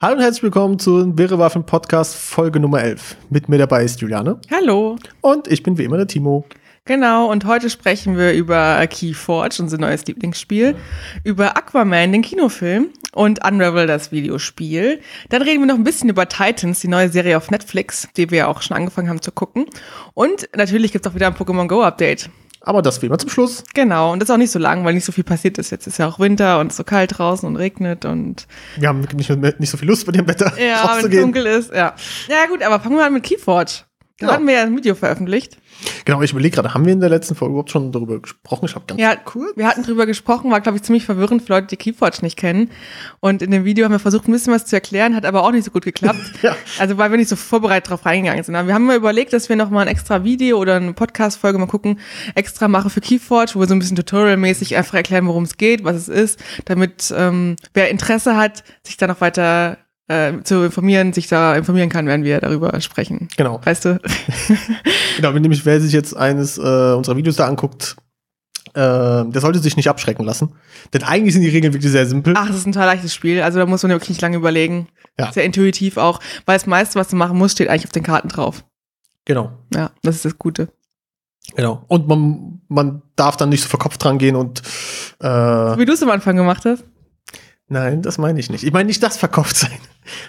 Hallo und herzlich willkommen zu Wirre Waffen Podcast Folge Nummer 11. Mit mir dabei ist Juliane. Hallo. Und ich bin wie immer der Timo. Genau, und heute sprechen wir über Keyforge, unser neues Lieblingsspiel, über Aquaman, den Kinofilm, und Unravel, das Videospiel. Dann reden wir noch ein bisschen über Titans, die neue Serie auf Netflix, die wir auch schon angefangen haben zu gucken. Und natürlich gibt es auch wieder ein Pokémon Go Update. Aber das wie immer zum Schluss. Genau, und das ist auch nicht so lang, weil nicht so viel passiert ist. Jetzt ist ja auch Winter und es ist so kalt draußen und regnet und. Wir haben nicht, nicht so viel Lust bei dem Wetter. Ja, wenn es dunkel ist, ja. Ja, gut, aber fangen wir an mit Keyforge. Da genau. hatten wir ja ein Video veröffentlicht. Genau, ich überlege gerade, haben wir in der letzten Folge überhaupt schon darüber gesprochen? Ich habe ganz ja, cool. Wir hatten darüber gesprochen, war, glaube ich, ziemlich verwirrend für Leute, die Keyforge nicht kennen. Und in dem Video haben wir versucht, ein bisschen was zu erklären, hat aber auch nicht so gut geklappt. ja. Also, weil wir nicht so vorbereitet darauf reingegangen sind. Aber wir haben mal überlegt, dass wir noch mal ein extra Video oder eine Podcast-Folge mal gucken, extra machen für Keyforge, wo wir so ein bisschen tutorialmäßig einfach erklären, worum es geht, was es ist, damit ähm, wer Interesse hat, sich da noch weiter äh, zu informieren, sich da informieren kann, wenn wir darüber sprechen. Genau. Weißt du? genau, wenn nämlich wer sich jetzt eines äh, unserer Videos da anguckt, äh, der sollte sich nicht abschrecken lassen. Denn eigentlich sind die Regeln wirklich sehr simpel. Ach, das ist ein total leichtes Spiel. Also da muss man wirklich nicht lange überlegen. Ja. Sehr intuitiv auch, weil das meiste, was du machen musst, steht eigentlich auf den Karten drauf. Genau. Ja, das ist das Gute. Genau. Und man, man darf dann nicht so verkopft dran gehen und äh, Wie du es am Anfang gemacht hast. Nein, das meine ich nicht. Ich meine nicht das verkauft sein.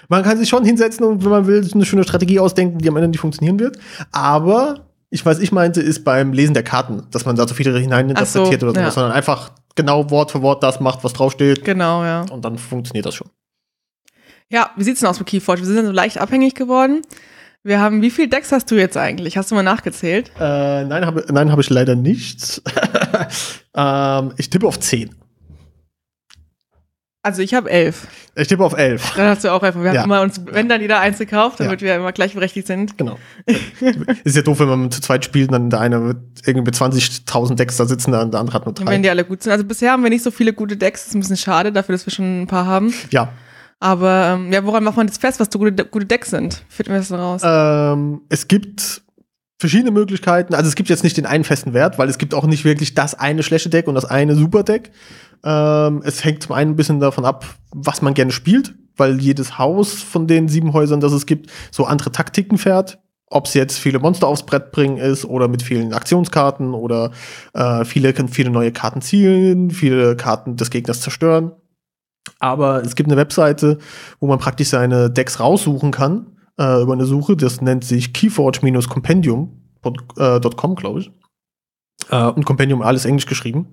Man kann sich schon hinsetzen und, wenn man will, eine schöne Strategie ausdenken, die am Ende nicht funktionieren wird. Aber ich, was ich meinte, ist beim Lesen der Karten, dass man da so viele hineininterpretiert so, oder so, ja. sondern einfach genau Wort für Wort das macht, was draufsteht. Genau, ja. Und dann funktioniert das schon. Ja, wie sieht's denn aus mit Keyforge? Wir sind so leicht abhängig geworden. Wir haben, wie viel Decks hast du jetzt eigentlich? Hast du mal nachgezählt? Äh, nein, habe nein, hab ich leider nicht. ähm, ich tippe auf 10. Also ich habe elf. Ich tippe auf elf. Dann hast du auch elf. Wir ja. haben immer uns, wenn dann jeder eins gekauft, damit ja. wir immer gleichberechtigt sind. Genau. ist ja doof, wenn man zu zweit spielt und dann der eine wird irgendwie mit 20.000 Decks da sitzen, der andere hat nur drei. Wenn die alle gut sind. Also bisher haben wir nicht so viele gute Decks. Das ist ein bisschen schade dafür, dass wir schon ein paar haben. Ja. Aber ähm, ja, woran macht man jetzt fest, was so gute, gute Decks sind? Finden wir das raus? Ähm, es gibt verschiedene Möglichkeiten. Also es gibt jetzt nicht den einen festen Wert, weil es gibt auch nicht wirklich das eine schlechte Deck und das eine super Deck. Ähm, es hängt zum einen ein bisschen davon ab, was man gerne spielt, weil jedes Haus von den sieben Häusern, das es gibt, so andere Taktiken fährt. Ob es jetzt viele Monster aufs Brett bringen ist oder mit vielen Aktionskarten oder äh, viele viele neue Karten zielen, viele Karten des Gegners zerstören. Aber es gibt eine Webseite, wo man praktisch seine Decks raussuchen kann äh, über eine Suche. Das nennt sich keyforge-compendium.com, äh, glaube ich. Äh, und Compendium alles englisch geschrieben.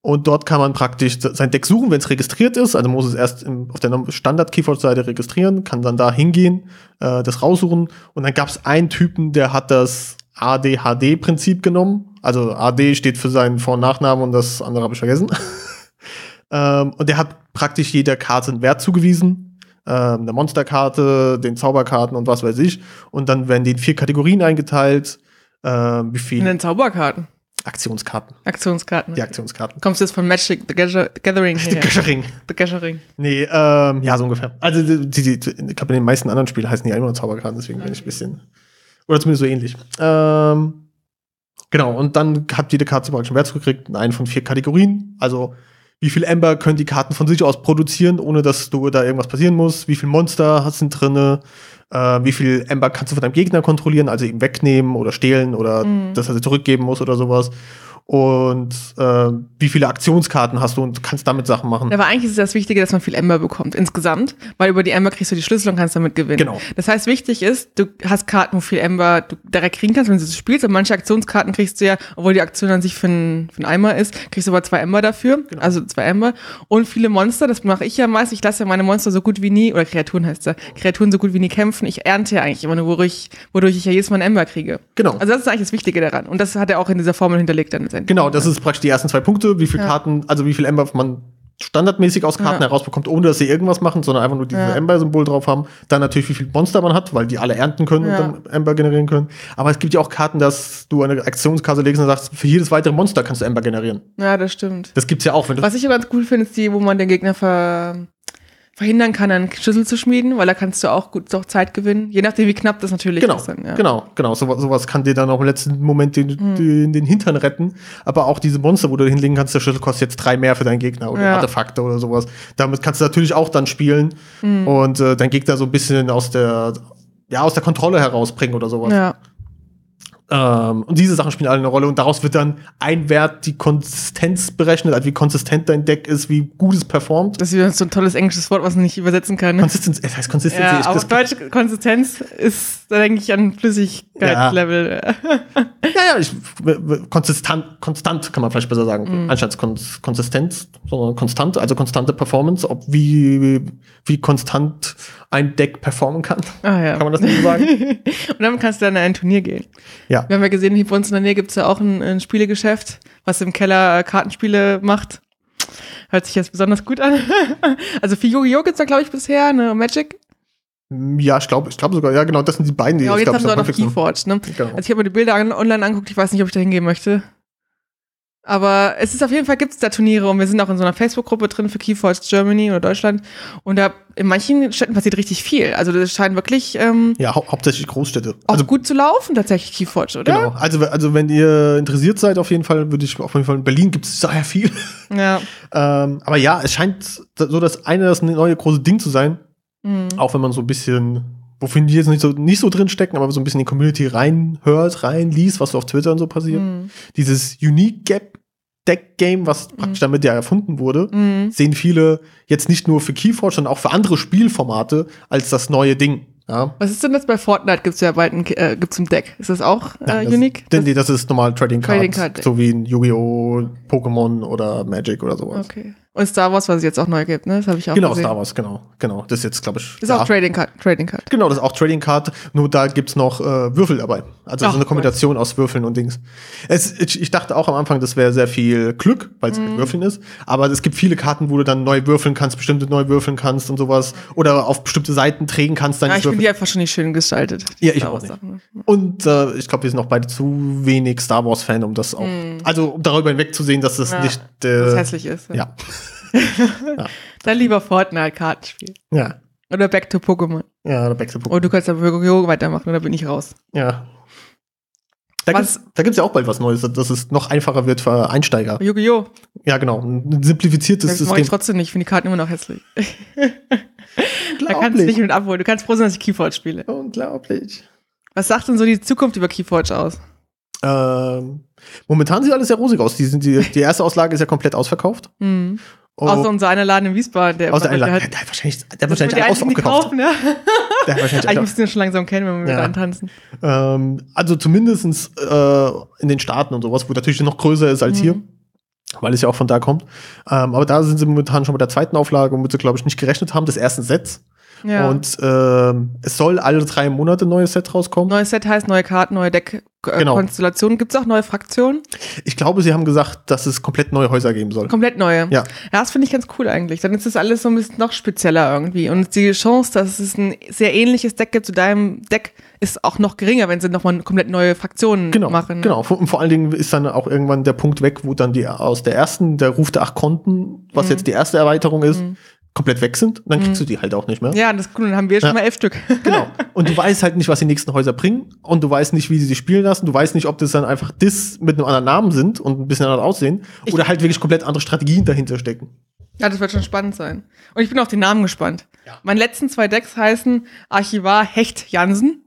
Und dort kann man praktisch sein Deck suchen, wenn es registriert ist. Also muss es erst im, auf der Standard-Keyforge-Seite registrieren, kann dann da hingehen, äh, das raussuchen. Und dann gab es einen Typen, der hat das ADHD-Prinzip genommen. Also AD steht für seinen Vor- und Nachnamen und das andere habe ich vergessen. ähm, und der hat praktisch jeder Karte einen Wert zugewiesen. Ähm, eine Monsterkarte, den Zauberkarten und was weiß ich. Und dann werden die in vier Kategorien eingeteilt. Ähm, wie viel? In den Zauberkarten. Aktionskarten. Aktionskarten. Die Aktionskarten. Kommst du jetzt von Magic the Gathering her? The Gathering. The Gathering. Nee, ähm, ja, so ungefähr. Also, die, die, die, ich glaube, in den meisten anderen Spielen heißen die immer nur Zauberkarten, deswegen bin ich ein bisschen. Oder zumindest so ähnlich. Ähm, genau, und dann hat jede Karte praktisch einen Wert gekriegt, einen von vier Kategorien. Also, wie viel Ember können die Karten von sich aus produzieren, ohne dass du da irgendwas passieren muss? Wie viel Monster hast du drinne? äh, wie viel Ember kannst du von deinem Gegner kontrollieren, also ihm wegnehmen oder stehlen oder mhm. dass er sie zurückgeben muss oder sowas und äh, wie viele Aktionskarten hast du und kannst damit Sachen machen. Aber eigentlich ist es das Wichtige, dass man viel Ember bekommt insgesamt, weil über die Ember kriegst du die Schlüssel und kannst damit gewinnen. Genau. Das heißt, wichtig ist, du hast Karten, wo viel Ember du direkt kriegen kannst, wenn du sie spielst. Und manche Aktionskarten kriegst du ja, obwohl die Aktion an sich für einen für Eimer ist, kriegst du aber zwei Ember dafür, genau. also zwei Ember. Und viele Monster, das mache ich ja meist. Ich lasse ja meine Monster so gut wie nie, oder Kreaturen heißt ja, Kreaturen so gut wie nie kämpfen. Ich ernte ja eigentlich immer nur, wodurch, wodurch ich ja jedes Mal einen Ember kriege. Genau. Also das ist eigentlich das Wichtige daran. Und das hat er auch in dieser Formel hinterlegt dann letztendlich. Genau, das ist praktisch die ersten zwei Punkte, wie viele ja. Karten, also wie viel Ember man standardmäßig aus Karten ja. herausbekommt, ohne dass sie irgendwas machen, sondern einfach nur dieses ja. Ember-Symbol drauf haben. Dann natürlich, wie viele Monster man hat, weil die alle ernten können ja. und dann Ember generieren können. Aber es gibt ja auch Karten, dass du eine Aktionskarte legst und sagst, für jedes weitere Monster kannst du Ember generieren. Ja, das stimmt. Das gibt's ja auch. Was ich aber ganz cool finde, ist die, wo man den Gegner ver verhindern kann, einen Schlüssel zu schmieden, weil da kannst du auch gut auch Zeit gewinnen, je nachdem, wie knapp das natürlich genau, ist. Dann, ja. Genau, genau. So, sowas kann dir dann auch im letzten Moment den, mhm. den, den, Hintern retten. Aber auch diese Monster, wo du hinlegen kannst, der Schlüssel kostet jetzt drei mehr für deinen Gegner oder ja. Artefakte oder sowas. Damit kannst du natürlich auch dann spielen mhm. und äh, dein Gegner so ein bisschen aus der, ja, aus der Kontrolle herausbringen oder sowas. Ja. Ähm, und diese Sachen spielen alle eine Rolle und daraus wird dann ein Wert die Konsistenz berechnet, also wie konsistent dein Deck ist, wie gut es performt. Das ist wieder so ein tolles englisches Wort, was man nicht übersetzen kann. Konsistenz, es heißt Konsistenz. Ja, aber auf Deutsch Konsistenz ist, da denke ich an Flüssigkeitslevel. Ja. ja, ja, ich, konsistent, konstant kann man vielleicht besser sagen, mhm. anstatt Kons Konsistenz, sondern konstant, also konstante Performance, ob wie, wie konstant ein Deck performen kann. Ah, ja. Kann man das nicht so sagen? und dann kannst du dann in ein Turnier gehen. Ja. Wir haben ja gesehen, hier bei uns in der Nähe gibt es ja auch ein, ein, Spielegeschäft, was im Keller äh, Kartenspiele macht. Hört sich jetzt besonders gut an. also für Yu-Gi-Oh! gibt es da, glaube ich, bisher eine Magic. Ja, ich glaube ich glaub sogar, ja genau, das sind die beiden, die ja, jetzt, jetzt haben sie auch noch Keyforge, ne? Genau. Also ich habe mir die Bilder online angeguckt, ich weiß nicht, ob ich da hingehen möchte. Aber es ist auf jeden Fall gibt es da Turniere und wir sind auch in so einer Facebook-Gruppe drin für Keyforge Germany oder Deutschland. Und da in manchen Städten passiert richtig viel. Also das scheint wirklich ähm, ja hau hauptsächlich Großstädte. Auch also, gut zu laufen tatsächlich Keyforge, oder? Genau. Also also wenn ihr interessiert seid, auf jeden Fall würde ich auf jeden Fall in Berlin gibt es sehr viel. Ja. ähm, aber ja, es scheint so das eine das neue große Ding zu sein. Mhm. Auch wenn man so ein bisschen wofür die jetzt nicht so, nicht so drin stecken, aber so ein bisschen in die Community reinhört, reinliest, was so auf Twitter und so passiert. Mhm. Dieses Unique Gap Deck Game, was mhm. praktisch damit ja erfunden wurde, mhm. sehen viele jetzt nicht nur für Keyforge, sondern auch für andere Spielformate als das neue Ding. Ja. Was ist denn das bei Fortnite? Gibt es ja bald ein, äh, gibt's ein Deck. Ist das auch äh, Nein, das, unique? Nee, das ist normal Trading Card. Trading Card. So wie ein Yu-Gi-Oh!, Pokémon oder Magic oder sowas. Okay. Und Star Wars, was es jetzt auch neu gibt, ne? Das habe ich auch Genau, gesehen. Star Wars, genau. Genau. Das ist jetzt, glaube ich. Das ist auch Trading Card. Trading Card. Genau, das ist auch Trading Card. Nur da gibt's noch äh, Würfel dabei. Also Ach, so eine Kombination cool. aus Würfeln und Dings. Es, ich, ich dachte auch am Anfang, das wäre sehr viel Glück, weil es mhm. mit Würfeln ist. Aber es gibt viele Karten, wo du dann neu würfeln kannst, bestimmte neu würfeln kannst und sowas. Oder auf bestimmte Seiten trägen kannst. Dann ja, ich finde die einfach schon nicht schön gestaltet. Ja, ich auch nicht. Und äh, ich glaube, wir sind auch beide zu wenig Star Wars-Fan, um das auch. Mhm. Also um darüber hinwegzusehen, dass das ja, nicht. Äh, das hässlich ist. ja. ja. ja. Dann lieber Fortnite-Kartenspiel. Ja. Oder Back to Pokémon. Ja, oder Back to Pokémon. Oder du kannst aber Yu-Gi-Oh! weitermachen, oder bin ich raus. Ja. Da was? gibt's, da gibt's ja auch bald was Neues, dass es noch einfacher wird für Einsteiger. Yu-Gi-Oh! Ja, genau. Ein simplifiziertes das System. Das mache ich trotzdem nicht. Ich finde die Karten immer noch hässlich. da kannst du nicht mit abholen. Du kannst froh sein, dass ich Keyforge spiele. Unglaublich. Was sagt denn so die Zukunft über Keyforge aus? Ähm, momentan sieht alles sehr rosig aus. Die, sind die, die erste Auslage ist ja komplett ausverkauft. Mhm. Oh. Außer unser einer Laden in Wiesbaden, der, Außer der, hat, der hat wahrscheinlich, der hat wahrscheinlich alles aufgekauft. Kaufen, ja? der hat wahrscheinlich Eigentlich müssen wir schon langsam kennen, wenn wir ja. mit antanzen. Ähm, also zumindestens äh, in den Staaten und sowas, wo natürlich noch größer ist als mhm. hier, weil es ja auch von da kommt. Ähm, aber da sind sie momentan schon bei der zweiten Auflage, womit sie, glaube ich, nicht gerechnet haben, des ersten Sets. Ja. Und äh, es soll alle drei Monate ein neues Set rauskommen. Neues Set heißt neue Karten, neue Deck-Konstellationen. Äh, genau. Gibt es auch neue Fraktionen? Ich glaube, sie haben gesagt, dass es komplett neue Häuser geben soll. Komplett neue? Ja. Ja, das finde ich ganz cool eigentlich. Dann ist das alles so ein bisschen noch spezieller irgendwie. Und die Chance, dass es ein sehr ähnliches Deck gibt zu deinem Deck, ist auch noch geringer, wenn sie nochmal komplett neue Fraktionen genau, machen. Genau, und vor allen Dingen ist dann auch irgendwann der Punkt weg, wo dann die aus der ersten, der Ruf der acht Konten, was mhm. jetzt die erste Erweiterung ist, mhm komplett weg sind, dann kriegst mhm. du die halt auch nicht mehr. Ja, das ist cool, dann haben wir schon ja. mal elf Stück. Genau. Und du weißt halt nicht, was die nächsten Häuser bringen und du weißt nicht, wie sie sich spielen lassen. Du weißt nicht, ob das dann einfach Dis mit einem anderen Namen sind und ein bisschen anders aussehen ich oder halt wirklich komplett andere Strategien dahinter stecken. Ja, das wird schon spannend sein. Und ich bin auf den Namen gespannt. Ja. Meine letzten zwei Decks heißen Archivar Hecht Jansen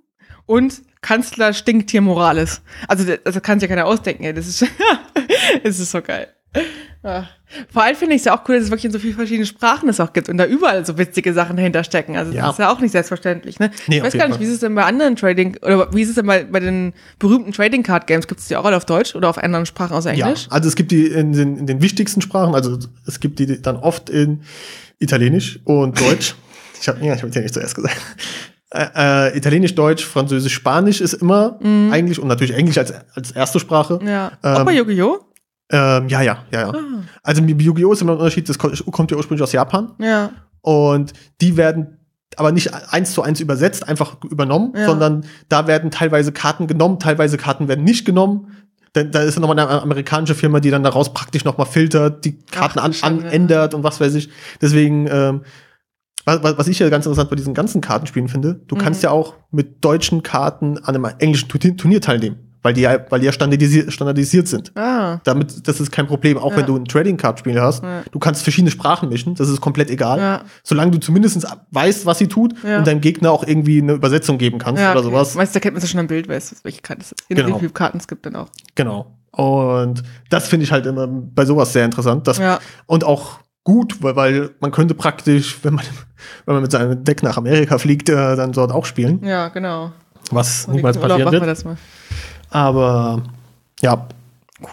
und Kanzler Stinktier Morales. Also, das kann sich ja keiner ausdenken, ey. Das ist, das ist so geil. Ach. Vor allem finde ich es ja auch cool, dass es wirklich in so vielen verschiedenen Sprachen es auch gibt und da überall so witzige Sachen dahinter stecken. Also das ja. ist ja auch nicht selbstverständlich. Ne? Nee, ich weiß gar nicht, Fall. wie ist es denn bei anderen Trading oder wie ist es denn bei, bei den berühmten Trading Card Games? Gibt es die auch alle auf Deutsch oder auf anderen Sprachen außer Englisch? Ja, also es gibt die in den, in den wichtigsten Sprachen, also es gibt die dann oft in Italienisch und Deutsch. ich habe ja, ich hab ja nicht zuerst gesagt. Äh, äh, Italienisch, Deutsch, Französisch, Spanisch ist immer mm. eigentlich und natürlich Englisch als, als erste Sprache. Ja. Ähm, auch bei Yu-Gi-Oh! Ähm, ja, ja, ja, ja. Ah. Also Yu-Gi-Oh! ist immer ein Unterschied, das kommt ja ursprünglich aus Japan. Ja. Und die werden aber nicht eins zu eins übersetzt, einfach übernommen, ja. sondern da werden teilweise Karten genommen, teilweise Karten werden nicht genommen. Da, da ist nochmal eine amerikanische Firma, die dann daraus praktisch nochmal filtert, die Karten Ach, an, an, ändert und was weiß ich. Deswegen ähm, was, was ich ja ganz interessant bei diesen ganzen Kartenspielen finde, du mhm. kannst ja auch mit deutschen Karten an einem englischen Turnier teilnehmen weil die ja, weil die ja standardisiert, standardisiert sind. Ah. Damit, das ist kein Problem, auch ja. wenn du ein Trading Card Spiel hast. Ja. Du kannst verschiedene Sprachen mischen, das ist komplett egal. Ja. Solange du zumindest weißt, was sie tut und deinem Gegner auch irgendwie eine Übersetzung geben kannst oder okay. sowas. Meistens erkennt man es schon am Bild, weißt welche Karten es gibt. Genau. Wie viele Karten es gibt dann auch. Genau. Und das finde ich halt immer bei sowas sehr interessant. Dass, Und auch gut, weil, weil man könnte praktisch, wenn man, wenn man mit seinem Deck nach Amerika fliegt, äh, dann dort auch spielen. Ja, genau. Was niemals passieren wird. Aber ja.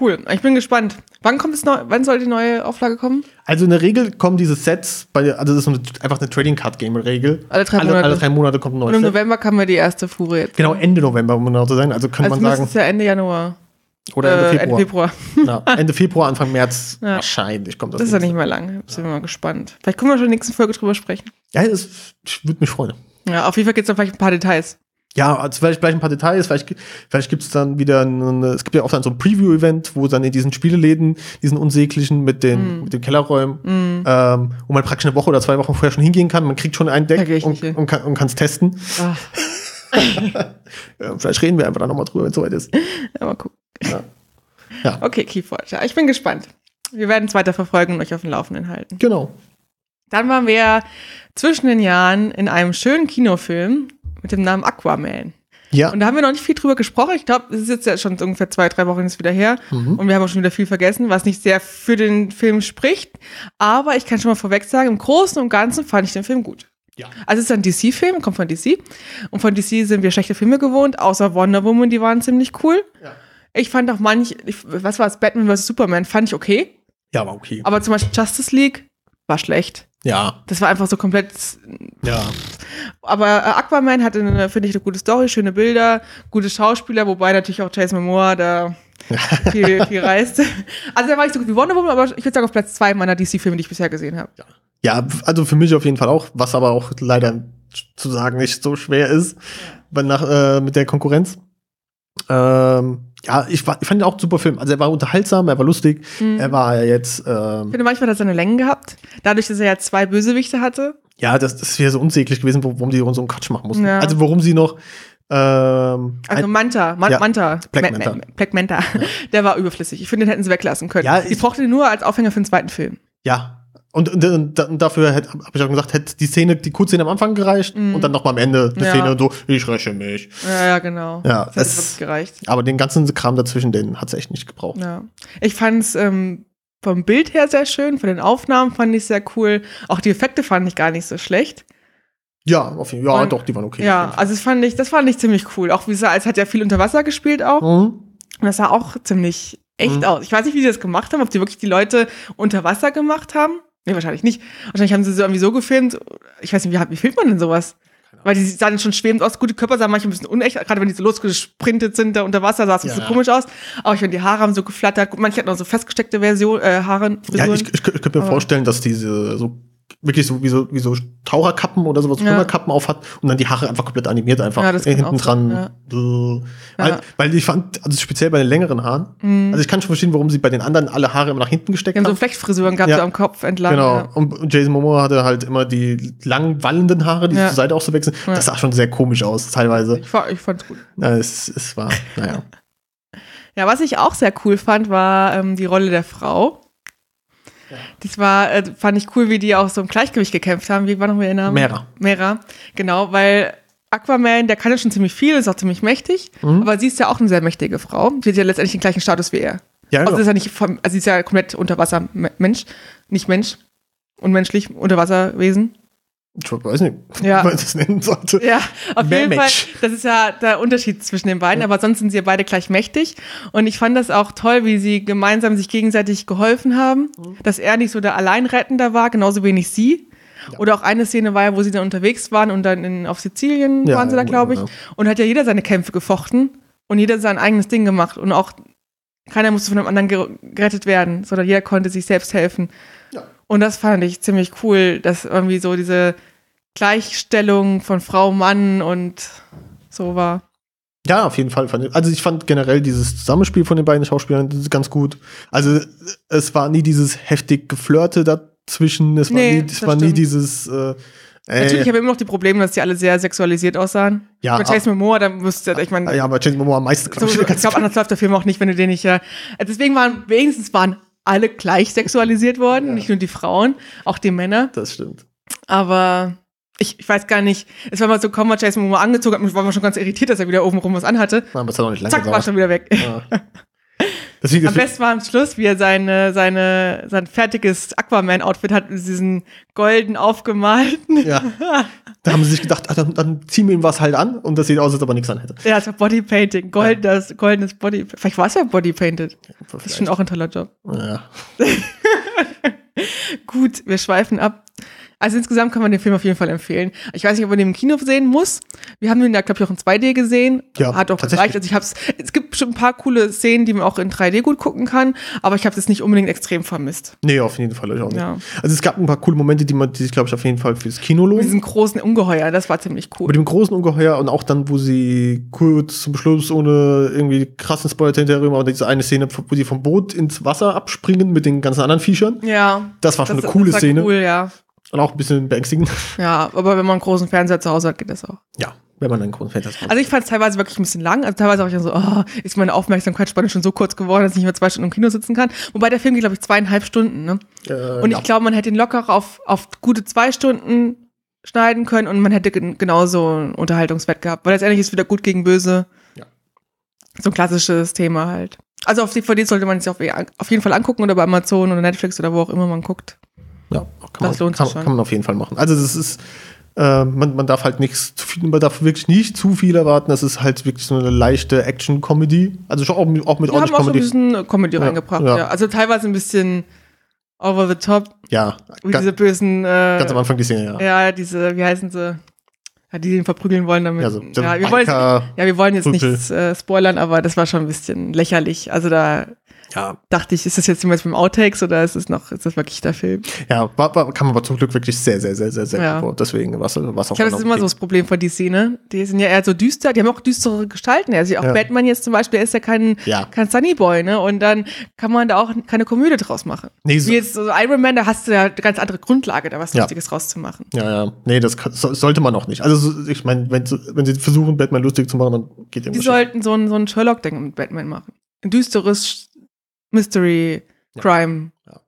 Cool. Ich bin gespannt. Wann kommt es neu, wann soll die neue Auflage kommen? Also in der Regel kommen diese Sets, bei, also das ist einfach eine Trading Card Game Regel. Alle drei Monate. Alle, alle drei Monate kommt ein neues Und im Set. November kam wir die erste Fuhre jetzt. Genau, Ende November, um genau zu sein. Also könnte also man sagen. Das ist ja Ende Januar. Oder Ende äh, Februar. Ende Februar. ja, Ende Februar, Anfang März. Ja. Wahrscheinlich kommt das. Das ist ja nicht mehr lang. Sind wir mal gespannt. Vielleicht können wir schon in der nächsten Folge drüber sprechen. Ja, das würde mich freuen. Ja, auf jeden Fall gibt es dann vielleicht ein paar Details. Ja, also vielleicht gleich ein paar Details, vielleicht, vielleicht gibt es dann wieder, eine, es gibt ja auch dann so ein Preview-Event, wo dann in diesen Spieleläden, diesen unsäglichen mit den, mm. mit den Kellerräumen, mm. ähm, wo man praktisch eine Woche oder zwei Wochen vorher schon hingehen kann. Man kriegt schon ein Deck und, und, kann, und kann es testen. Ah. ja, vielleicht reden wir einfach da nochmal drüber, wenn es soweit ist. Ja, mal gucken. Ja. ja. Okay, Keyforge. Ja, ich bin gespannt. Wir werden es weiter verfolgen und euch auf dem Laufenden halten. Genau. Dann waren wir zwischen den Jahren in einem schönen Kinofilm mit dem Namen Aquaman. Ja. Und da haben wir noch nicht viel drüber gesprochen. Ich glaube, es ist jetzt ja schon ungefähr zwei, drei Wochen jetzt wieder her. Mhm. Und wir haben auch schon wieder viel vergessen, was nicht sehr für den Film spricht. Aber ich kann schon mal vorweg sagen, im Großen und Ganzen fand ich den Film gut. Ja. Also es ist ein DC-Film, kommt von DC. Und von DC sind wir schlechte Filme gewohnt, außer Wonder Woman, die waren ziemlich cool. Ja. Ich fand auch manch, ich, was war es, Batman vs. Superman, fand ich okay. Ja, war okay. Aber zum Beispiel Justice League war schlecht. Ja. Das war einfach so komplett. Ja. Aber äh, Aquaman hatte, finde ich, eine gute Story, schöne Bilder, gute Schauspieler, wobei natürlich auch Jason Momoa da viel, viel reist. Also da war ich so gut wie Wonder Woman, aber ich würde sagen auf Platz zwei meiner DC-Filme, die ich bisher gesehen habe. Ja. ja, also für mich auf jeden Fall auch, was aber auch leider zu sagen nicht so schwer ist ja. nach, äh, mit der Konkurrenz. Ähm, ja, ich, war, ich fand ihn auch ein super Film. Also er war unterhaltsam, er war lustig, mhm. er war jetzt. Ähm, ich finde, manchmal hat er seine Längen gehabt. Dadurch, dass er ja zwei Bösewichte hatte. Ja, das, das wäre so unsäglich gewesen, warum die so einen Quatsch machen mussten. Ja. Also warum sie noch. Ähm, also Manta, Man ja, Manta, Black Manta. Ma Black Manta. Ja. Der war überflüssig. Ich finde, den hätten sie weglassen können. Ja, ich brauchte den nur als Aufhänger für den zweiten Film. Ja, und, und, und, dafür habe ich auch gesagt, hätte die Szene, die Kurzszene am Anfang gereicht mm. und dann noch mal am Ende die ja. Szene so, ich räche mich. Ja, ja, genau. Ja, das, das hat gereicht. Aber den ganzen Kram dazwischen, den hat es echt nicht gebraucht. Ja. Ich fand es ähm, vom Bild her sehr schön, von den Aufnahmen fand ich sehr cool. Auch die Effekte fand ich gar nicht so schlecht. Ja, auf jeden Fall. Ja, und, doch, die waren okay. Ja, also das fand ich, das fand ich ziemlich cool. Auch wie es als hat ja viel unter Wasser gespielt auch. Mhm. Und das sah auch ziemlich echt mhm. aus. Ich weiß nicht, wie die das gemacht haben, ob die wirklich die Leute unter Wasser gemacht haben Nee, wahrscheinlich nicht. Wahrscheinlich haben sie so irgendwie so gefilmt. Ich weiß nicht, wie, wie filmt man denn sowas? Weil die sahen schon schwebend aus. Gute Körper sahen manchmal ein bisschen unecht. Gerade wenn die so losgesprintet sind da unter Wasser, sah es ja. so komisch aus. Aber ich meine, die Haare haben so geflattert. Manche hatten auch so festgesteckte Version, äh, Haare. Frisuren. Ja, ich, ich, ich könnte mir Aber vorstellen, dass diese so wirklich so wie so, wie so Taucherkappen oder sowas, ja. auf hat und dann die Haare einfach komplett animiert einfach ja, hinten dran. Ja. Weil, weil ich fand, also speziell bei den längeren Haaren, mhm. also ich kann schon verstehen, warum sie bei den anderen alle Haare immer nach hinten gesteckt haben. so Flechtfrisuren gab es ja. am Kopf entlang. Genau. Und Jason Momoa hatte halt immer die lang wallenden Haare, die zur Seite auch so wechseln. Das sah schon sehr komisch aus, teilweise. Ich, ich fand's gut. Es, es war, naja. Ja, was ich auch sehr cool fand, war ähm, die Rolle der Frau. Das war, äh, fand ich cool, wie die auch so im Gleichgewicht gekämpft haben. Wie war noch ihr Name? Mera. Mera, genau, weil Aquaman, der kann ja schon ziemlich viel, ist auch ziemlich mächtig, mhm. aber sie ist ja auch eine sehr mächtige Frau. Sie hat ja letztendlich den gleichen Status wie er. Ja, also, ist ja nicht vom, also sie ist ja komplett Unterwassermensch, nicht Mensch, unmenschlich, Unterwasserwesen. Ich weiß nicht, ja. wie man das nennen sollte. Ja, auf Mehr jeden Fall. Das ist ja der Unterschied zwischen den beiden, aber sonst sind sie ja beide gleich mächtig. Und ich fand das auch toll, wie sie gemeinsam sich gegenseitig geholfen haben, mhm. dass er nicht so der Alleinrettender war, genauso wenig sie. Ja. Oder auch eine Szene war ja, wo sie dann unterwegs waren und dann in, auf Sizilien ja, waren sie da, glaube ich. Ja. Und hat ja jeder seine Kämpfe gefochten und jeder sein eigenes Ding gemacht. Und auch keiner musste von dem anderen gerettet werden, sondern jeder konnte sich selbst helfen. Und das fand ich ziemlich cool, dass irgendwie so diese Gleichstellung von Frau, Mann und so war. Ja, auf jeden Fall. Also ich fand generell dieses Zusammenspiel von den beiden Schauspielern ganz gut. Also es war nie dieses heftig Geflirte dazwischen. Es war nee, nie, es war nie dieses, äh, Äh, Natürlich habe ich immer noch die Probleme, dass die alle sehr sexualisiert aussahen. Ja. Mit Jason Momoa, da müsste ich meine. Ja, aber Jason Momoa am meisten. So, ich glaube, anders läuft der Film auch nicht, wenn du den nicht. Äh, deswegen waren wenigstens waren alle gleich sexualisiert worden, ja. nicht nur die Frauen, auch die Männer. Das stimmt. Aber ich, ich weiß gar nicht, es war mal so kaum, Jason Momoa angezogen hat, war man schon ganz irritiert, dass er wieder oben rum was anhatte. Ja, aber es hat auch nicht lange Zack, war schon wieder weg. Ja. Deswegen am besten war am Schluss, wie er seine, seine, sein fertiges Aquaman-Outfit hat, diesen golden aufgemalten. Ja. Da haben sie sich gedacht, ach, dann, dann ziehen wir ihm was halt an und das sieht aus, als ob er nichts anhätte. Ja, es war Bodypainting. Goldenes, ja. goldenes Body. Vielleicht war es ja Bodypainted. Das ist schon auch ein toller Job. Ja. Gut, wir schweifen ab. Also insgesamt kann man den Film auf jeden Fall empfehlen. Ich weiß nicht, ob man den im Kino sehen muss. Wir haben den ja, glaube ich, auch in 2D gesehen. Ja, Hat auch gereicht. Also ich hab's, es gibt bestimmt ein paar coole Szenen, die man auch in 3D gut gucken kann, aber ich habe es nicht unbedingt extrem vermisst. Nee, auf jeden Fall. Ich auch nicht. Ja. Also es gab ein paar coole Momente, die man, die sich, glaube ich, auf jeden Fall fürs Kino lohnen. Mit diesem großen Ungeheuer, das war ziemlich cool. Mit dem großen Ungeheuer und auch dann, wo sie kurz zum Schluss ohne irgendwie krassen Spoiler hinterher oder diese eine Szene, wo sie vom Boot ins Wasser abspringen mit den ganzen anderen Viechern. Ja. Das war schon das, eine coole Szene. Cool, ja. Und auch ein bisschen beängstigend. Ja, aber wenn man einen großen Fernseher zu Hause hat, geht das auch. Ja, wenn man einen großen Fernseher hat. Also ich fand es teilweise wirklich ein bisschen lang. Also teilweise habe ich so, oh, ist meine Aufmerksamkeitsspanne schon so kurz geworden, dass ich nicht mehr zwei Stunden im Kino sitzen kann. Wobei der Film geht, glaube ich, zweieinhalb Stunden. Ne? Äh, und ich ja. glaube, man hätte ihn locker auf, auf gute zwei Stunden schneiden können und man hätte genauso einen Unterhaltungswert gehabt. Weil letztendlich ist wieder gut gegen böse. Ja. So ein klassisches Thema halt. Also auf DVD sollte man sich auf, auf jeden Fall angucken oder bei Amazon oder Netflix oder wo auch immer man guckt. Ja, kann, das man, lohnt kann, sich kann man auf jeden Fall machen. Also das ist, äh, man, man darf halt nichts zu viel, man darf wirklich nicht zu viel erwarten. Das ist halt wirklich so eine leichte Action-Comedy. Also schon auch, auch mit Wir ordentlich haben auch Comedy. So ein bisschen Comedy ja, reingebracht, ja. ja. Also teilweise ein bisschen over the top. Ja. Wie diese bösen. Äh, ganz am Anfang die Szene, ja. Ja, diese, wie heißen sie? Ja, die den verprügeln wollen damit. Ja, so, ja, wir wollen jetzt, ja, wir wollen jetzt nichts äh, spoilern, aber das war schon ein bisschen lächerlich. Also da ja. dachte ich, ist das jetzt jemals beim Outtakes oder ist es noch, ist das wirklich der Film? Ja, war, war, kam aber zum Glück wirklich sehr, sehr, sehr, sehr, sehr ja. vor. Deswegen war es auch Ich glaube, das ist immer so das Problem von DC, ne? Die sind ja eher so düster, die haben auch düstere Gestalten. Also auch ja. Batman jetzt zum Beispiel, ist ja kein, ja. kein Sunny Boy, ne? Und dann kann man da auch keine Komödie draus machen. Nee, so Wie jetzt so Iron Man, da hast du ja eine ganz andere Grundlage, da was Lustiges rauszumachen. Ja, ja. Nee, das kann, sollte man auch nicht. Also ich meine, wenn, wenn sie versuchen, Batman lustig zu machen, dann geht Die sollten so ein, so ein Sherlock-Ding mit Batman machen. Ein düsteres Mystery Crime ja.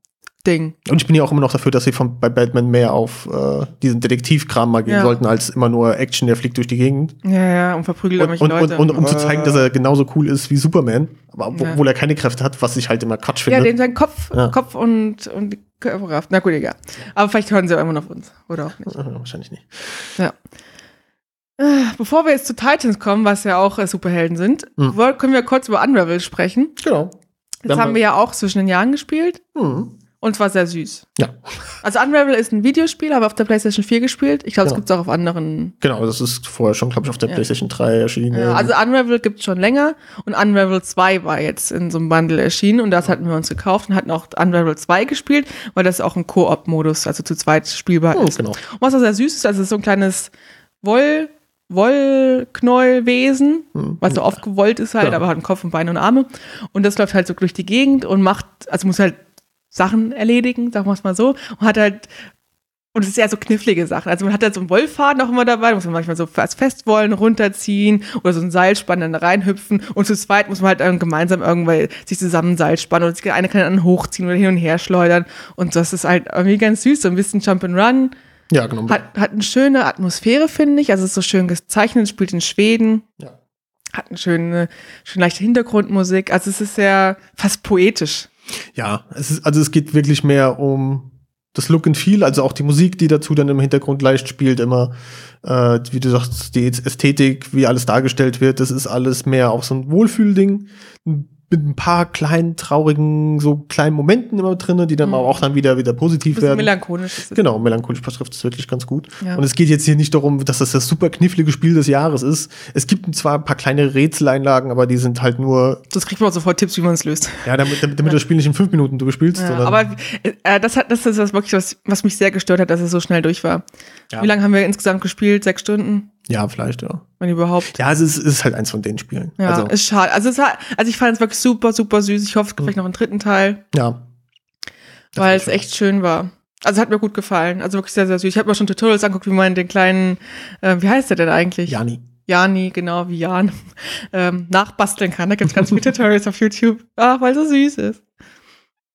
Ding. Und ich bin ja auch immer noch dafür, dass sie von, bei Batman mehr auf äh, diesen Detektivkram mal gehen ja. sollten, als immer nur Action, der fliegt durch die Gegend. Ja, ja, und verprügelt und, und, Leute. Und, und, um zu zeigen, dass er genauso cool ist wie Superman, aber obwohl ja. er keine Kräfte hat, was ich halt immer Quatsch finde. Ja, den sein Kopf, Kopf und, und die Körperkraft. Na gut, egal. Aber vielleicht hören sie irgendwann auf uns. Oder auch nicht. Wahrscheinlich nicht. Ja. Äh, bevor wir jetzt zu Titans kommen, was ja auch äh, Superhelden sind, hm. können wir kurz über Unravel sprechen. Genau. Das haben wir ja auch zwischen den Jahren gespielt. Mhm. Und es war sehr süß. Ja. Also Unravel ist ein Videospiel, aber auf der PlayStation 4 gespielt. Ich glaube, es genau. gibt es auch auf anderen. Genau, das ist vorher schon, glaube ich, auf der ja. PlayStation 3 erschienen. Ja, also Unravel gibt es schon länger und Unravel 2 war jetzt in so einem Bundle erschienen und das hatten wir uns gekauft und hatten auch Unravel 2 gespielt, weil das auch ein Koop-Modus, also zu zweit spielbar oh, ist. Genau. Und was auch sehr süß ist, also es ist so ein kleines Woll- Wollknäuelwesen, hm. was so aufgewollt ist halt, ja. aber hat einen Kopf und Beine und Arme. Und das läuft halt so durch die Gegend und macht, also muss halt Sachen erledigen, sagen wir es mal so. Und hat halt, und es ist eher so knifflige Sachen. Also man hat halt so einen Wollfaden auch immer dabei, muss man manchmal so als Festwollen runterziehen oder so ein Seilspann dann reinhüpfen. Und zu zweit muss man halt dann gemeinsam irgendwann sich zusammen Seil spannen und eine kann dann hochziehen oder hin und her schleudern. Und das ist halt irgendwie ganz süß, so ein bisschen Jump and Run ja, genau. Hat, hat eine schöne Atmosphäre, finde ich. Also es ist so schön gezeichnet, spielt in Schweden. Ja. Hat eine schöne, schön leichte Hintergrundmusik. Also es ist sehr fast poetisch. Ja, es ist, also es geht wirklich mehr um das Look and Feel, also auch die Musik, die dazu dann im Hintergrund leicht spielt, immer, äh, wie du sagst, die Ästhetik, wie alles dargestellt wird, das ist alles mehr auch so ein Wohlfühlding. Ein mit ein paar kleinen, traurigen, so kleinen Momenten immer drin, die dann mhm. auch dann wieder, wieder positiv werden. Melancholisch ist es. Genau, melancholisch betrifft es wirklich ganz gut. Ja. Und es geht jetzt hier nicht darum, dass das das super knifflige Spiel des Jahres ist. Es gibt zwar ein paar kleine Rätseleinlagen, aber die sind halt nur. Das kriegt man auch sofort Tipps, wie man es löst. Ja, damit, damit, ja. das Spiel nicht in fünf Minuten durchspielst. Ja, aber äh, das hat, das ist das wirklich was, was mich sehr gestört hat, dass es so schnell durch war. Ja. Wie lange haben wir insgesamt gespielt? Sechs Stunden? Ja, vielleicht, ja. Wenn überhaupt. Ja, es ist, es ist halt eins von den Spielen. Ja, also. ist schade. Also, es hat, also ich fand es wirklich super, super süß. Ich hoffe, es gibt vielleicht noch einen dritten Teil. Ja. Weil es echt schön war. Also hat mir gut gefallen. Also wirklich sehr, sehr süß. Ich habe mir schon Tutorials angeguckt, wie man den kleinen, äh, wie heißt der denn eigentlich? Jani. Jani, genau, wie Jan, ähm, nachbasteln kann. Da gibt es ganz viele Tutorials auf YouTube. Ah, weil so süß ist.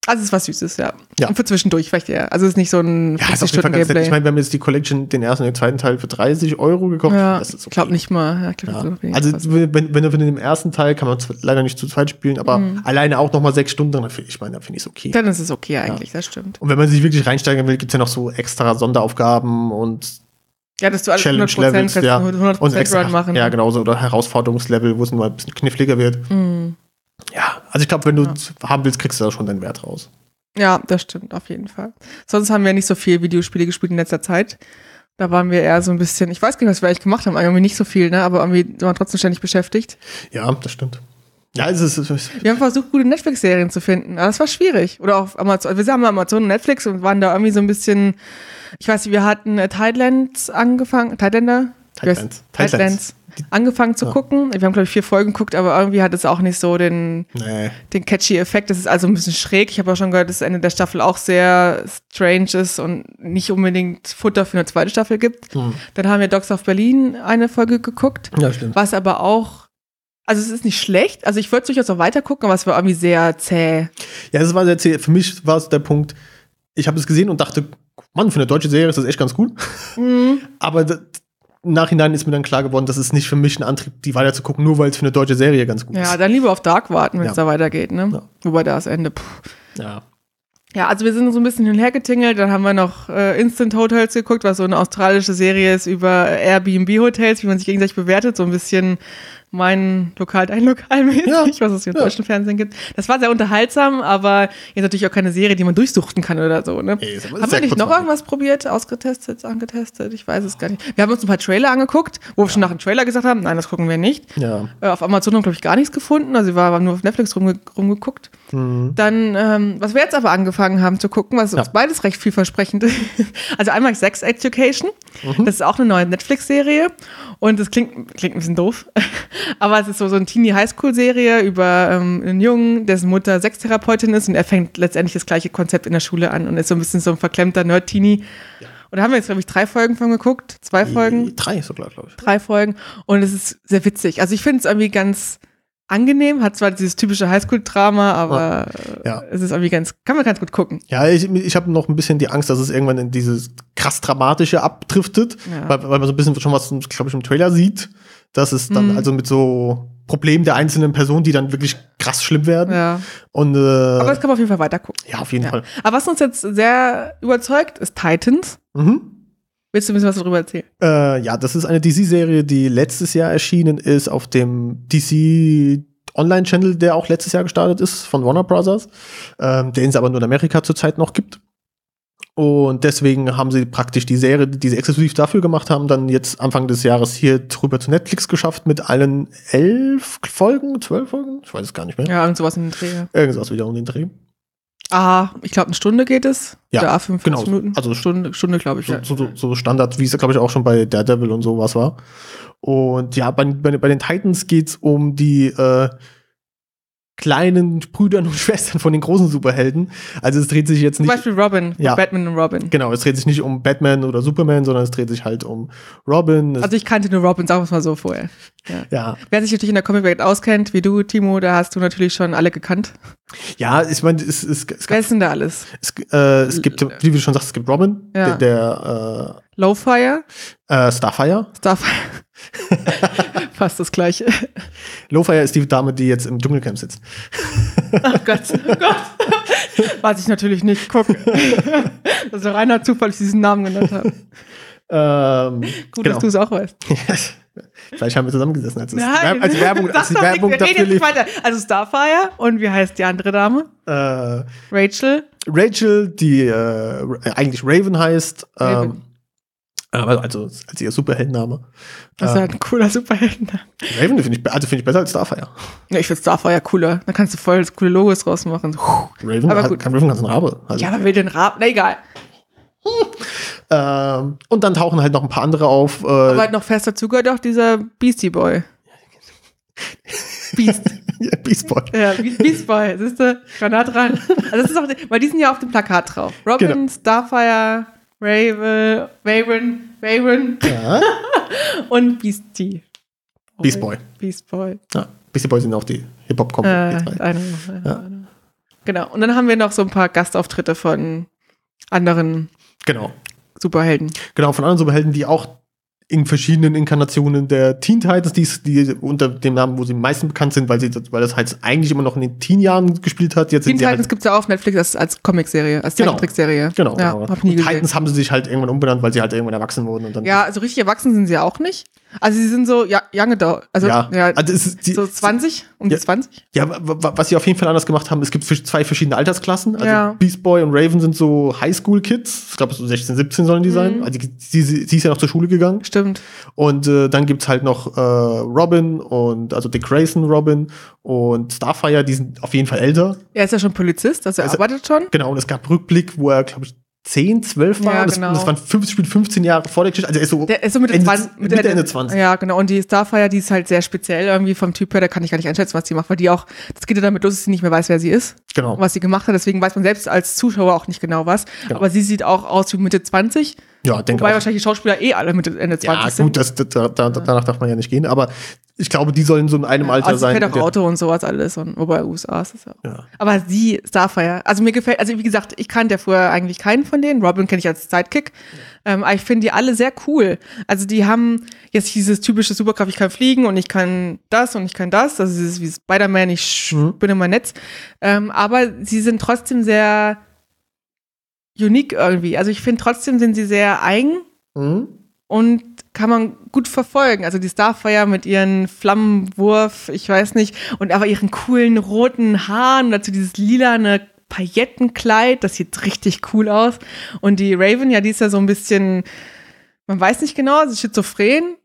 Also es ist was Süßes, ja. Ja. Und für zwischendurch vielleicht eher. Also es ist nicht so ein Ja, ist auf jeden Fall ganz nett. Ich meine, wir haben jetzt die Collection, den ersten und den zweiten Teil für 30 Euro gekauft. ja, das ist ich okay. glaube nicht mal. Ja, glaub, Ja. weniger Also fast. wenn, wenn du von dem ersten Teil kann man leider nicht zu zweit spielen, aber Mhm. alleine auch noch mal sechs Stunden, dann finde ich, meine, dann finde ich es okay. dann ist es okay eigentlich, das stimmt. Und wenn man sich wirklich reinsteigen will, gibt es ja noch so extra Sonderaufgaben und Ja, dass du alles Challenge 100% Levels, ja. du 100% und extra, Run machen. ja genau so oder Herausforderungslevel, wo es mal ein bisschen kniffliger wird. Mhm. Ja, also ich glaube, wenn du Ja. es haben willst, kriegst du da schon deinen Wert raus. Ja, das stimmt, auf jeden Fall. Sonst haben wir nicht so viel Videospiele gespielt in letzter Zeit. Da waren wir eher so ein bisschen, ich weiß gar nicht, was wir eigentlich gemacht haben, irgendwie nicht so viel, ne? Aber irgendwie waren trotzdem ständig beschäftigt. Ja, das stimmt. Ja, es ist, es ist Wir haben versucht, gute Netflix-Serien zu finden, aber das war schwierig. Oder auf Amazon. Wir haben Amazon und Netflix und waren da irgendwie so ein bisschen, ich weiß nicht, wir hatten äh, Thailand angefangen, Thailänder? Thailands. Thailands. Angefangen zu Ja. gucken. Wir haben, glaube ich, vier Folgen geguckt, aber irgendwie hat es auch nicht so den, nee. den catchy Effekt. Das ist also ein bisschen schräg. Ich habe auch schon gehört, dass das Ende der Staffel auch sehr strange ist und nicht unbedingt Futter für eine zweite Staffel gibt. Hm. Dann haben wir Dogs of Berlin eine Folge geguckt, Ja, stimmt. was aber auch, also es ist nicht schlecht. Also ich würde durchaus auch weiter gucken, aber es war irgendwie sehr zäh. Ja, das war sehr zäh. Für mich war es der Punkt, ich habe es gesehen und dachte, Mann, für eine deutsche Serie ist das echt ganz gut. Aber d- im Nachhinein ist mir dann klar geworden, das ist nicht für mich ein Antrieb, die weiter zu gucken, nur weil es für eine deutsche Serie ganz gut Ja, ist. dann lieber auf Dark warten, wenn es Ja. da weitergeht, ne? Ja. Wobei da das Ende. Puh. Ja. Ja, also wir sind so ein bisschen hin und her getingelt. Dann haben wir noch äh, Instant Hotels geguckt, was so eine australische Serie ist über Airbnb-Hotels, wie man sich gegenseitig bewertet. So ein bisschen mein Lokal, dein Lokal mäßig, Ja, was es hier im ja. deutschen Fernsehen gibt. Das war sehr unterhaltsam, aber jetzt natürlich auch keine Serie, die man durchsuchten kann oder so. Ne? Ey, ist aber haben wir nicht noch irgendwas probiert, ausgetestet, angetestet? Ich weiß es gar nicht. Wir haben uns ein paar Trailer angeguckt, wo wir schon nach dem Trailer gesagt haben, nein, das gucken wir nicht. Ja. Äh, auf Amazon haben wir, glaube ich, gar nichts gefunden. Also wir waren nur auf Netflix rumge rumgeguckt. Mhm. Dann, ähm, was wir jetzt aber angefangen haben zu gucken, was Ja. uns beides recht vielversprechend ist. Also einmal Sex Education. Mhm. Das ist auch eine neue Netflix-Serie. Und das klingt, klingt ein bisschen doof. Aber es ist so, so eine Teenie-Highschool-Serie über ähm, einen Jungen, dessen Mutter Sextherapeutin ist und er fängt letztendlich das gleiche Konzept in der Schule an und ist so ein bisschen so ein verklemmter Nerd-Teenie. Und da haben wir jetzt, glaube ich, drei Folgen von geguckt. Zwei Folgen Drei sogar, glaube ich. drei Folgen und es ist sehr witzig. Also ich finde es irgendwie ganz angenehm, hat zwar dieses typische Highschool-Drama, aber Ja. äh, es ist irgendwie ganz, kann man ganz gut gucken. Ja, ich, ich habe noch ein bisschen die Angst, dass es irgendwann in dieses krass Dramatische abdriftet, Ja. weil, weil man so ein bisschen schon was, glaube ich, im Trailer sieht, dass es dann Mhm. also mit so Problemen der einzelnen Personen, die dann wirklich krass schlimm werden. Ja. Und äh, Aber das kann man auf jeden Fall weiter gucken. ja, auf jeden Ja. Fall. Aber was uns jetzt sehr überzeugt, ist Titans. Mhm. Willst du ein bisschen was darüber erzählen? Äh, ja, das ist eine DC-Serie, die letztes Jahr erschienen ist auf dem DC Online-Channel, der auch letztes Jahr gestartet ist von Warner Brothers, ähm, den es aber nur in Amerika zurzeit noch gibt. Und deswegen haben sie praktisch die Serie, die sie exklusiv dafür gemacht haben, dann jetzt Anfang des Jahres hier drüber zu Netflix geschafft mit allen elf Folgen, zwölf Folgen, ich weiß es gar nicht mehr. Ja, und sowas in den Dreh. Irgendwas wieder um den Dreh. Ah, ich glaube, eine Stunde geht es. Ja, Oder 45 genau. Minuten. Also Stunde, Stunde glaube ich. so, ja. so, so, so Standard, wie es, glaube ich, auch schon bei Daredevil und sowas war. Und ja, bei, bei, bei den Titans geht's um die äh, kleinen Brüdern und Schwestern von den großen Superhelden. Also es dreht sich jetzt Zum nicht. Beispiel Robin, Ja. Batman und Robin. Genau, es dreht sich nicht um Batman oder Superman, sondern es dreht sich halt um Robin. Es, Also ich kannte nur Robin, sagen wir es mal so vorher. ja, Wer sich natürlich in der Comicwelt auskennt, wie du, Timo, da hast du natürlich schon alle gekannt. ja, ich meine, es, es, es, Wer ist denn da alles? es, äh, es gibt, wie du schon sagst, es gibt Robin, Ja. der, der Lowfire, äh, äh, Starfire. Starfire. Fast das gleiche. Lowfire ist die Dame, die jetzt im Dschungelcamp sitzt. Oh Gott, oh Gott. Was ich natürlich nicht gucke. Das ist ein reiner Zufall, dass ich diesen Namen genannt habe. Ähm, Gut, genau. dass du es auch weißt. Vielleicht haben wir zusammengesessen, als, Nein. Als Werbung, als die Werbung nicht, dafür lief. weiter. Also Starfire und wie heißt die andere Dame? Äh, Rachel. Rachel, die äh, eigentlich Raven heißt, ähm, Raven. Also als ihr Superheldenname. Das ist ja ein cooler Superhelden. Raven finde ich, also finde ich besser als Starfire. Ja, ich finde Starfire cooler. Da kannst du voll das coole Logos draus machen. Raven Aber hat, gut. kann Raven ganz einen Rabe. Also, Ja, aber will den Rab. Na egal. ähm, und dann tauchen halt noch ein paar andere auf. Äh, Aber halt noch fest dazu gehört auch dieser Beastie Boy. Beast. Ja, Beast Boy. Ja, Beast Boy, siehst du, nah dran. Also das ist auch, weil die sind ja auf dem Plakat drauf. Robin, genau. Starfire, Raven, Raven, Raven ja. und Beastie. Beast Boy. Beast Boy. Ja, Beastie Boy sind auch die Hip-Hop-Kombo. Äh, ja. Genau. Und dann haben wir noch so ein paar Gastauftritte von anderen genau. Superhelden. Genau, von anderen Superhelden, die auch in verschiedenen Inkarnationen der Teen Titans, die, die unter dem Namen, wo sie am meisten bekannt sind, weil, sie, weil das halt eigentlich immer noch in den Teen-Jahren gespielt hat. Jetzt Teen Titans halt gibt es ja auch auf Netflix als, als Comic-Serie, als genau. Zeichentrickserie. Genau, ja, genau. Hab nie Titans haben sie sich halt irgendwann umbenannt, weil sie halt irgendwann erwachsen wurden. Und dann ja, also richtig erwachsen sind sie auch nicht. Also sie sind so ja, Young Adult, also, ja, ja also ist die, so 20, um ja, die 20. Ja, was sie auf jeden Fall anders gemacht haben, es gibt zwei verschiedene Altersklassen. Also ja. Beast Boy und Raven sind so Highschool-Kids. Ich glaube, so 16, 17 sollen die mhm. sein. Also sie, sie, sie, ist ja noch zur Schule gegangen. Stimmt. Und äh, dann gibt's halt noch äh, Robin und also Dick Grayson Robin und Starfire, die sind auf jeden Fall älter. Er ist ja schon Polizist, also er also, arbeitet schon. Genau, und es gab Rückblick, wo er, glaube ich, 10, 12 war. Ja, das, genau. das waren 15, 15 Jahre vor der Geschichte. Also er ist so, der ist so Mitte, Ende, 20, Mitte, Mitte Ende 20. Ja, genau. Und die Starfire, die ist halt sehr speziell irgendwie vom Typ her. Da kann ich gar nicht einschätzen, was sie macht, weil die auch, das geht ja damit los, dass sie nicht mehr weiß, wer sie ist. Genau. Was sie gemacht hat. Deswegen weiß man selbst als Zuschauer auch nicht genau was. Genau. Aber sie sieht auch aus wie Mitte 20. Ja, denke Wobei auch. wahrscheinlich die Schauspieler eh alle Mitte Ende 20 ja, sind. Ja, gut, das, da, da, danach darf man ja nicht gehen. Aber ich glaube, die sollen so in einem Alter also sein. fährt auch Auto und sowas alles. Und, wobei USA ist das ja. ja. Aber sie, Starfire, also mir gefällt, also wie gesagt, ich kannte ja vorher eigentlich keinen von denen. Robin kenne ich als Sidekick. Ja. Ähm, aber ich finde die alle sehr cool. Also die haben jetzt dieses typische Superkraft, ich kann fliegen und ich kann das und ich kann das. Also dieses wie Spider-Man, ich mhm. bin in mein Netz. Ähm, aber sie sind trotzdem sehr unique irgendwie. Also ich finde trotzdem sind sie sehr eigen. Mhm. Und kann man gut verfolgen. Also die Starfire mit ihren Flammenwurf, ich weiß nicht, und aber ihren coolen roten Haaren, dazu dieses lilane Paillettenkleid, das sieht richtig cool aus. Und die Raven, ja, die ist ja so ein bisschen, man weiß nicht genau, sie ist schizophren,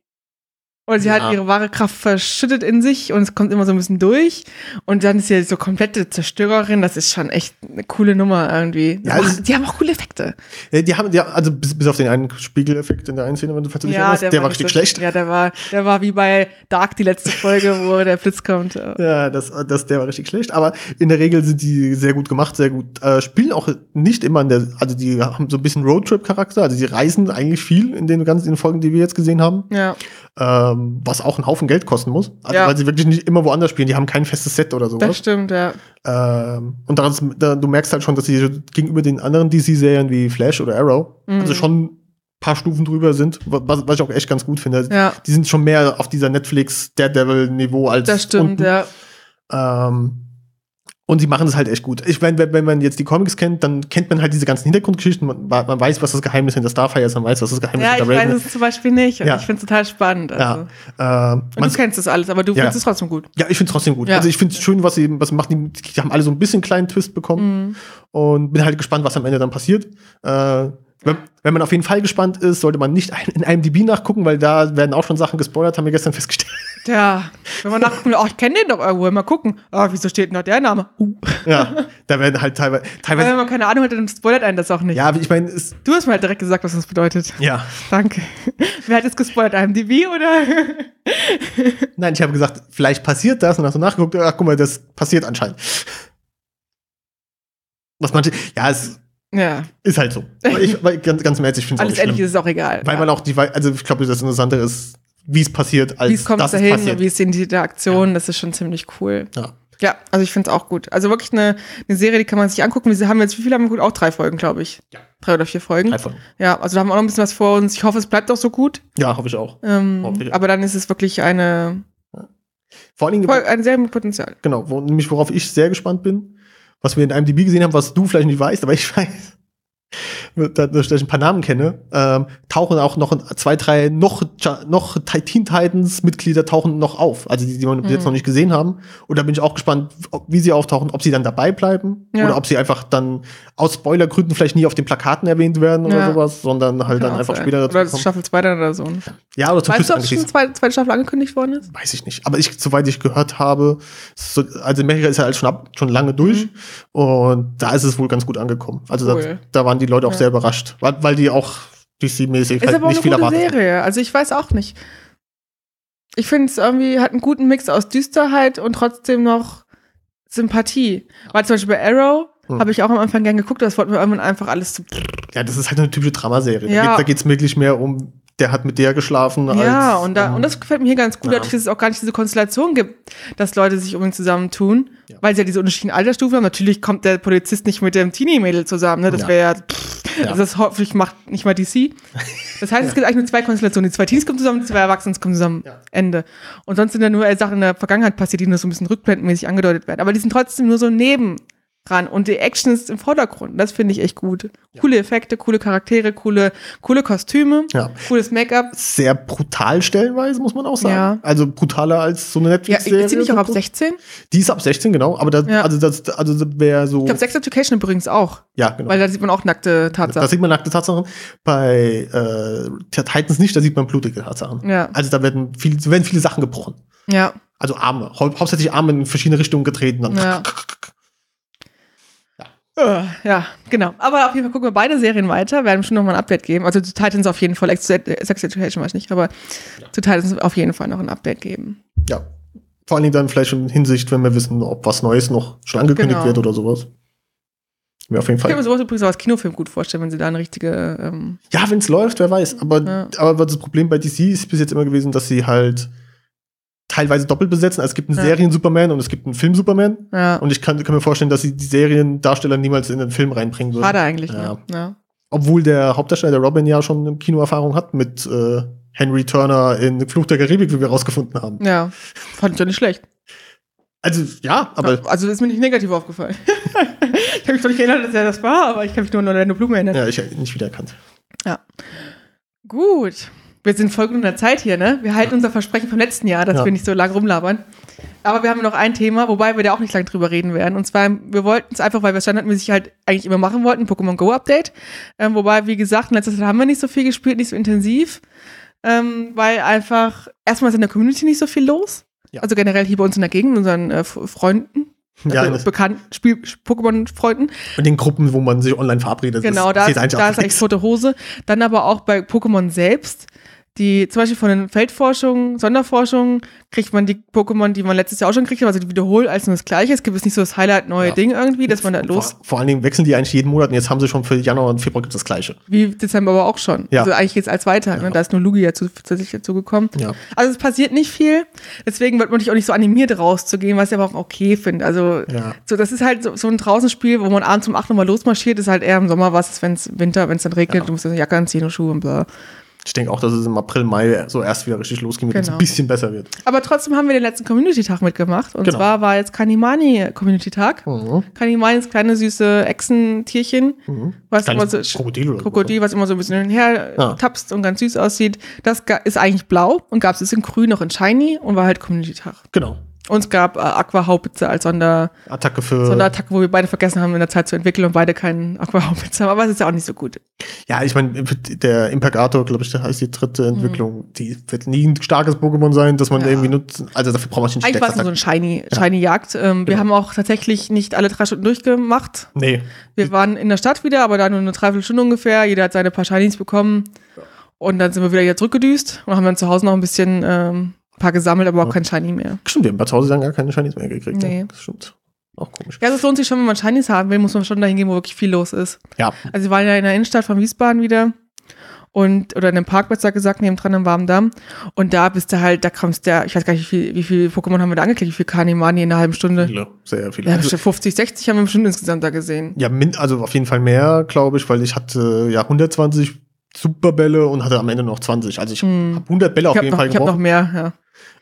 oder sie ja. hat ihre wahre Kraft verschüttet in sich und es kommt immer so ein bisschen durch. Und dann ist sie so komplette Zerstörerin. Das ist schon echt eine coole Nummer irgendwie. Ja, also, die haben auch coole Effekte. Ja, die haben, ja, also bis, bis auf den einen Spiegeleffekt in der einen Szene, wenn du falls du dich ja, erinnerst, der, der war richtig schlecht. Ja, der war, der war wie bei Dark die letzte Folge, wo der Blitz kommt. Ja, das, das, der war richtig schlecht. Aber in der Regel sind die sehr gut gemacht, sehr gut, äh, spielen auch nicht immer in der, also die haben so ein bisschen Roadtrip-Charakter. Also die reisen eigentlich viel in den ganzen Folgen, die wir jetzt gesehen haben. Ja ähm, was auch einen Haufen Geld kosten muss. Also, ja. weil sie wirklich nicht immer woanders spielen. Die haben kein festes Set oder sowas. Das stimmt, ja. Ähm, und daran, da, du merkst halt schon, dass sie gegenüber den anderen DC-Serien wie Flash oder Arrow, mhm. also schon ein paar Stufen drüber sind, was, was ich auch echt ganz gut finde. Ja. Die sind schon mehr auf dieser Netflix-Daredevil-Niveau als. Das stimmt, unten. ja. Ähm, und sie machen es halt echt gut. Ich meine, wenn man jetzt die Comics kennt, dann kennt man halt diese ganzen Hintergrundgeschichten. Man, man weiß, was das Geheimnis hinter Starfire ist, man weiß, was das Geheimnis ja, hinter Raven ist. Ja, ich weiß es zum Beispiel nicht. ja. Ich finde es total spannend. Also. Ja. Ähm, und du kennst das alles, aber du ja. findest es trotzdem gut. Ja, ich finde es trotzdem gut. Ja. Also ich finde es schön, was sie, was machen. Die, die, haben alle so ein bisschen kleinen Twist bekommen. Mhm. Und bin halt gespannt, was am Ende dann passiert. Äh, wenn, wenn, man auf jeden Fall gespannt ist, sollte man nicht in einem DB nachgucken, weil da werden auch schon Sachen gespoilert, haben wir gestern festgestellt. Ja, wenn man nachgucken, oh, ich kenne den doch irgendwo, mal gucken. Oh, wieso steht denn da der Name? Uh. Ja, da werden halt teilweise. teilweise wenn man keine Ahnung hat, dann spoilert einen das auch nicht. Ja, ich meine, du hast mir halt direkt gesagt, was das bedeutet. Ja. Danke. Wer hat jetzt gespoilert? IMDb oder? Nein, ich habe gesagt, vielleicht passiert das und hast du nachgeguckt, ach guck mal, das passiert anscheinend. Was manche, ja, es ja. Ist halt so. Ich, weil ganz, ganz mäßig finde ich Alles ehrlich ist es auch egal. Weil ja. man auch die, also ich glaube, das Interessante ist, wie es passiert, als wie es kommt dass dahin, es passiert. wie es in die Interaktion, ja. das ist schon ziemlich cool. Ja. Ja, also ich finde es auch gut. Also wirklich eine, eine Serie, die kann man sich angucken. Wir haben jetzt, wie viele haben wir gut? Auch drei Folgen, glaube ich. Ja. Drei oder vier Folgen. Drei Folgen. Ja, also da haben wir auch noch ein bisschen was vor uns. Ich hoffe, es bleibt auch so gut. Ja, hoffe ich auch. Ähm, Hoffentlich. Aber dann ist es wirklich eine, vor allen Dingen, ein sehr Potenzial. Genau, wo, nämlich worauf ich sehr gespannt bin, was wir in IMDb gesehen haben, was du vielleicht nicht weißt, aber ich weiß dass ich ein paar Namen kenne, ähm, tauchen auch noch zwei, drei noch, noch Teen Titans Mitglieder tauchen noch auf, also die, die wir mhm. jetzt noch nicht gesehen haben. Und da bin ich auch gespannt, ob, wie sie auftauchen, ob sie dann dabei bleiben ja. oder ob sie einfach dann aus Spoilergründen vielleicht nie auf den Plakaten erwähnt werden oder ja. sowas, sondern halt Kann dann einfach sein. später dazu Oder das Staffel 2 oder so. Ja, oder zum Weißt du, ob schon zweite, zweite Staffel angekündigt worden ist? Weiß ich nicht. Aber ich, soweit ich gehört habe, so, also Amerika ist ja halt schon, ab, schon lange durch mhm. und da ist es wohl ganz gut angekommen. Also cool. da, da waren die Leute auch ja. sehr überrascht, weil, weil die auch DC-mäßig halt nicht viel erwartet. Serie. Also ich weiß auch nicht. Ich finde es irgendwie hat einen guten Mix aus Düsterheit und trotzdem noch Sympathie. Weil zum Beispiel bei Arrow hm. habe ich auch am Anfang gern geguckt, das wollten wir irgendwann einfach alles zu. Ja, das ist halt eine typische Dramaserie. Ja. Da geht es wirklich mehr um der hat mit der geschlafen. Ja, als, und, da, ähm, und das gefällt mir hier ganz gut, ja. dadurch, dass es auch gar nicht diese Konstellation gibt, dass Leute sich unbedingt zusammentun, ja. weil sie ja diese unterschiedlichen Altersstufen haben. Natürlich kommt der Polizist nicht mit dem Teenie-Mädel zusammen, ne? Das ja. wäre ja, ja. Also das hoffentlich macht nicht mal DC. Das heißt, es gibt eigentlich nur zwei Konstellationen. Die zwei Teens kommen zusammen, die zwei Erwachsenen kommen zusammen. Ende. Und sonst sind ja nur Sachen in der Vergangenheit passiert, die nur so ein bisschen rückblendenmäßig angedeutet werden. Aber die sind trotzdem nur so neben ran und die Action ist im Vordergrund. Das finde ich echt gut. Ja. Coole Effekte, coole Charaktere, coole, coole Kostüme, ja. cooles Make-up. Sehr brutal stellenweise, muss man auch sagen. Ja. Also brutaler als so eine Netflix-Serie. Ja, ist die nicht auch ab 16? Die ist ab 16, genau. Aber das, also das, also das wäre so. Ich glaube, Sex Education übrigens auch. Ja, genau. Weil da sieht man auch nackte Tatsachen. Da sieht man nackte Tatsachen. Bei äh, Titans nicht, da sieht man blutige Tatsachen. Ja. Also da werden, viel, werden viele Sachen gebrochen. Ja. Also Arme, hau hauptsächlich Arme in verschiedene Richtungen getreten. Dann ja. Äh, ja, genau. Aber auf jeden Fall gucken wir beide Serien weiter. Werden schon nochmal ein Update geben. Also zu Titans auf jeden Fall. Sex Education weiß ich nicht, aber ja. zu Titans auf jeden Fall noch ein Update geben. Ja. Vor allen Dingen dann vielleicht in Hinsicht, wenn wir wissen, ob was Neues noch schon angekündigt genau. wird oder sowas. Ja, auf jeden Fall. Ich kann mir sowas übrigens auch als Kinofilm gut vorstellen, wenn sie da eine richtige. Ähm ja, wenn es läuft, wer weiß. Aber, ja. aber das Problem bei DC ist bis jetzt immer gewesen, dass sie halt teilweise doppelt besetzen. Also es gibt einen ja. Serien-Superman und es gibt einen Film-Superman. Ja. Und ich kann, kann, mir vorstellen, dass sie die Seriendarsteller niemals in den Film reinbringen würden. Schade eigentlich, ja. Ne? ja. Obwohl der Hauptdarsteller, der Robin, ja schon eine Kinoerfahrung hat mit äh, Henry Turner in Fluch der Karibik, wie wir rausgefunden haben. Ja, fand ich ja nicht schlecht. Also, ja, aber. Also, ist mir nicht negativ aufgefallen. ich habe mich doch nicht erinnert, dass er das war, aber ich kann mich nur an deine Blume erinnern. Ja, ich habe ihn nicht wiedererkannt. Ja. Gut. Wir sind voll gut in der Zeit hier, ne? Wir halten unser Versprechen vom letzten Jahr, dass ja. wir nicht so lange rumlabern. Aber wir haben noch ein Thema, wobei wir da auch nicht lange drüber reden werden. Und zwar, wir wollten es einfach, weil wir standardmäßig halt eigentlich immer machen wollten, Pokémon Go Update. Ähm, wobei, wie gesagt, in letzter Zeit haben wir nicht so viel gespielt, nicht so intensiv. Ähm, weil einfach, erstmal ist in der Community nicht so viel los. Ja. Also generell hier bei uns in der Gegend, unseren äh, Freunden. Also ja, bekannten Pokémon-Freunden. Und den Gruppen, wo man sich online verabredet. Genau, da, ist, da ist eigentlich tote Hose. Dann aber auch bei Pokémon selbst die zum Beispiel von den Feldforschungen, Sonderforschungen, kriegt man die Pokémon, die man letztes Jahr auch schon kriegt, also die wiederholt als nur das Gleiche. Es gibt es nicht so das Highlight neue ja. Ding irgendwie, dass man da los. Vor, vor, allen Dingen wechseln die eigentlich jeden Monat und jetzt haben sie schon für Januar und Februar gibt das Gleiche. Wie Dezember aber auch schon. Ja. Also eigentlich geht es als weiter. Ne? Ja. Ne? Da ist nur Lugia zusätzlich dazu gekommen. Ja. Also es passiert nicht viel. Deswegen wird man dich auch nicht so animiert rauszugehen, was ich aber auch okay finde. Also ja. so, das ist halt so, so ein Draußenspiel, wo man abends um 8 Uhr mal losmarschiert, ist halt eher im Sommer was, wenn es Winter, wenn es dann regnet, du musst eine Jacke anziehen und Schuhe und bla. Ich denke auch, dass es im April, Mai so erst wieder richtig losgehen wird, genau. wenn es ein bisschen besser wird. Aber trotzdem haben wir den letzten Community-Tag mitgemacht. Und genau. zwar war jetzt Kanimani Community-Tag. Mhm. Kanimani ist kleine süße Echsentierchen, mhm. was immer so Krokodil, oder Krokodil, was immer so ein bisschen hin und her ja. tapst und ganz süß aussieht. Das ist eigentlich blau und gab es in grün noch in shiny und war halt Community-Tag. Genau. Und es gab äh, Aqua-Haubitze als Sonderattacke für. Sonderattacke, wo wir beide vergessen haben, in der Zeit zu entwickeln und beide keinen Aqua-Haubitze haben. Aber es ist ja auch nicht so gut. Ja, ich meine, der Imperator, glaube ich, heißt die dritte mhm. Entwicklung. Mhm. Die wird nie ein starkes Pokémon sein, dass man ja. irgendwie nutzt. Also dafür braucht man nicht Eigentlich war es so ein Shiny, Shiny Jagd. Ähm, wir genau. haben auch tatsächlich nicht alle drei Stunden durchgemacht. Nee. Wir waren in der Stadt wieder, aber da nur eine Dreiviertelstunde ungefähr. Jeder hat seine paar Shinies bekommen. Und dann sind wir wieder hier zurückgedüst und haben dann zu Hause noch ein bisschen ähm, ein paar gesammelt, aber auch ja. kein Shiny mehr. Stimmt, wir haben bei Hause dann gar keine Shinies mehr gekriegt. Nee. Ja. Das stimmt. Auch komisch. Ja, es lohnt sich schon, wenn man Shinies haben will, muss man schon dahin gehen, wo wirklich viel los ist. Ja. Also wir waren ja in der Innenstadt von Wiesbaden wieder und oder in einem Park besser gesagt, neben dran im Warmen Und da bist du halt, da kommst der, ich weiß gar nicht, wie viel, wie viel Pokémon haben wir da angeklickt, wie viel Kanimani in einer halben Stunde? Viele, sehr viele. Ja, 50, 60 haben wir bestimmt insgesamt da gesehen. Ja, also auf jeden Fall mehr, glaube ich, weil ich hatte ja 120 Superbälle und hatte am Ende noch 20. Also ich hm. habe 100 Bälle auf jeden noch, Fall gebraucht. Ich habe noch mehr, ja.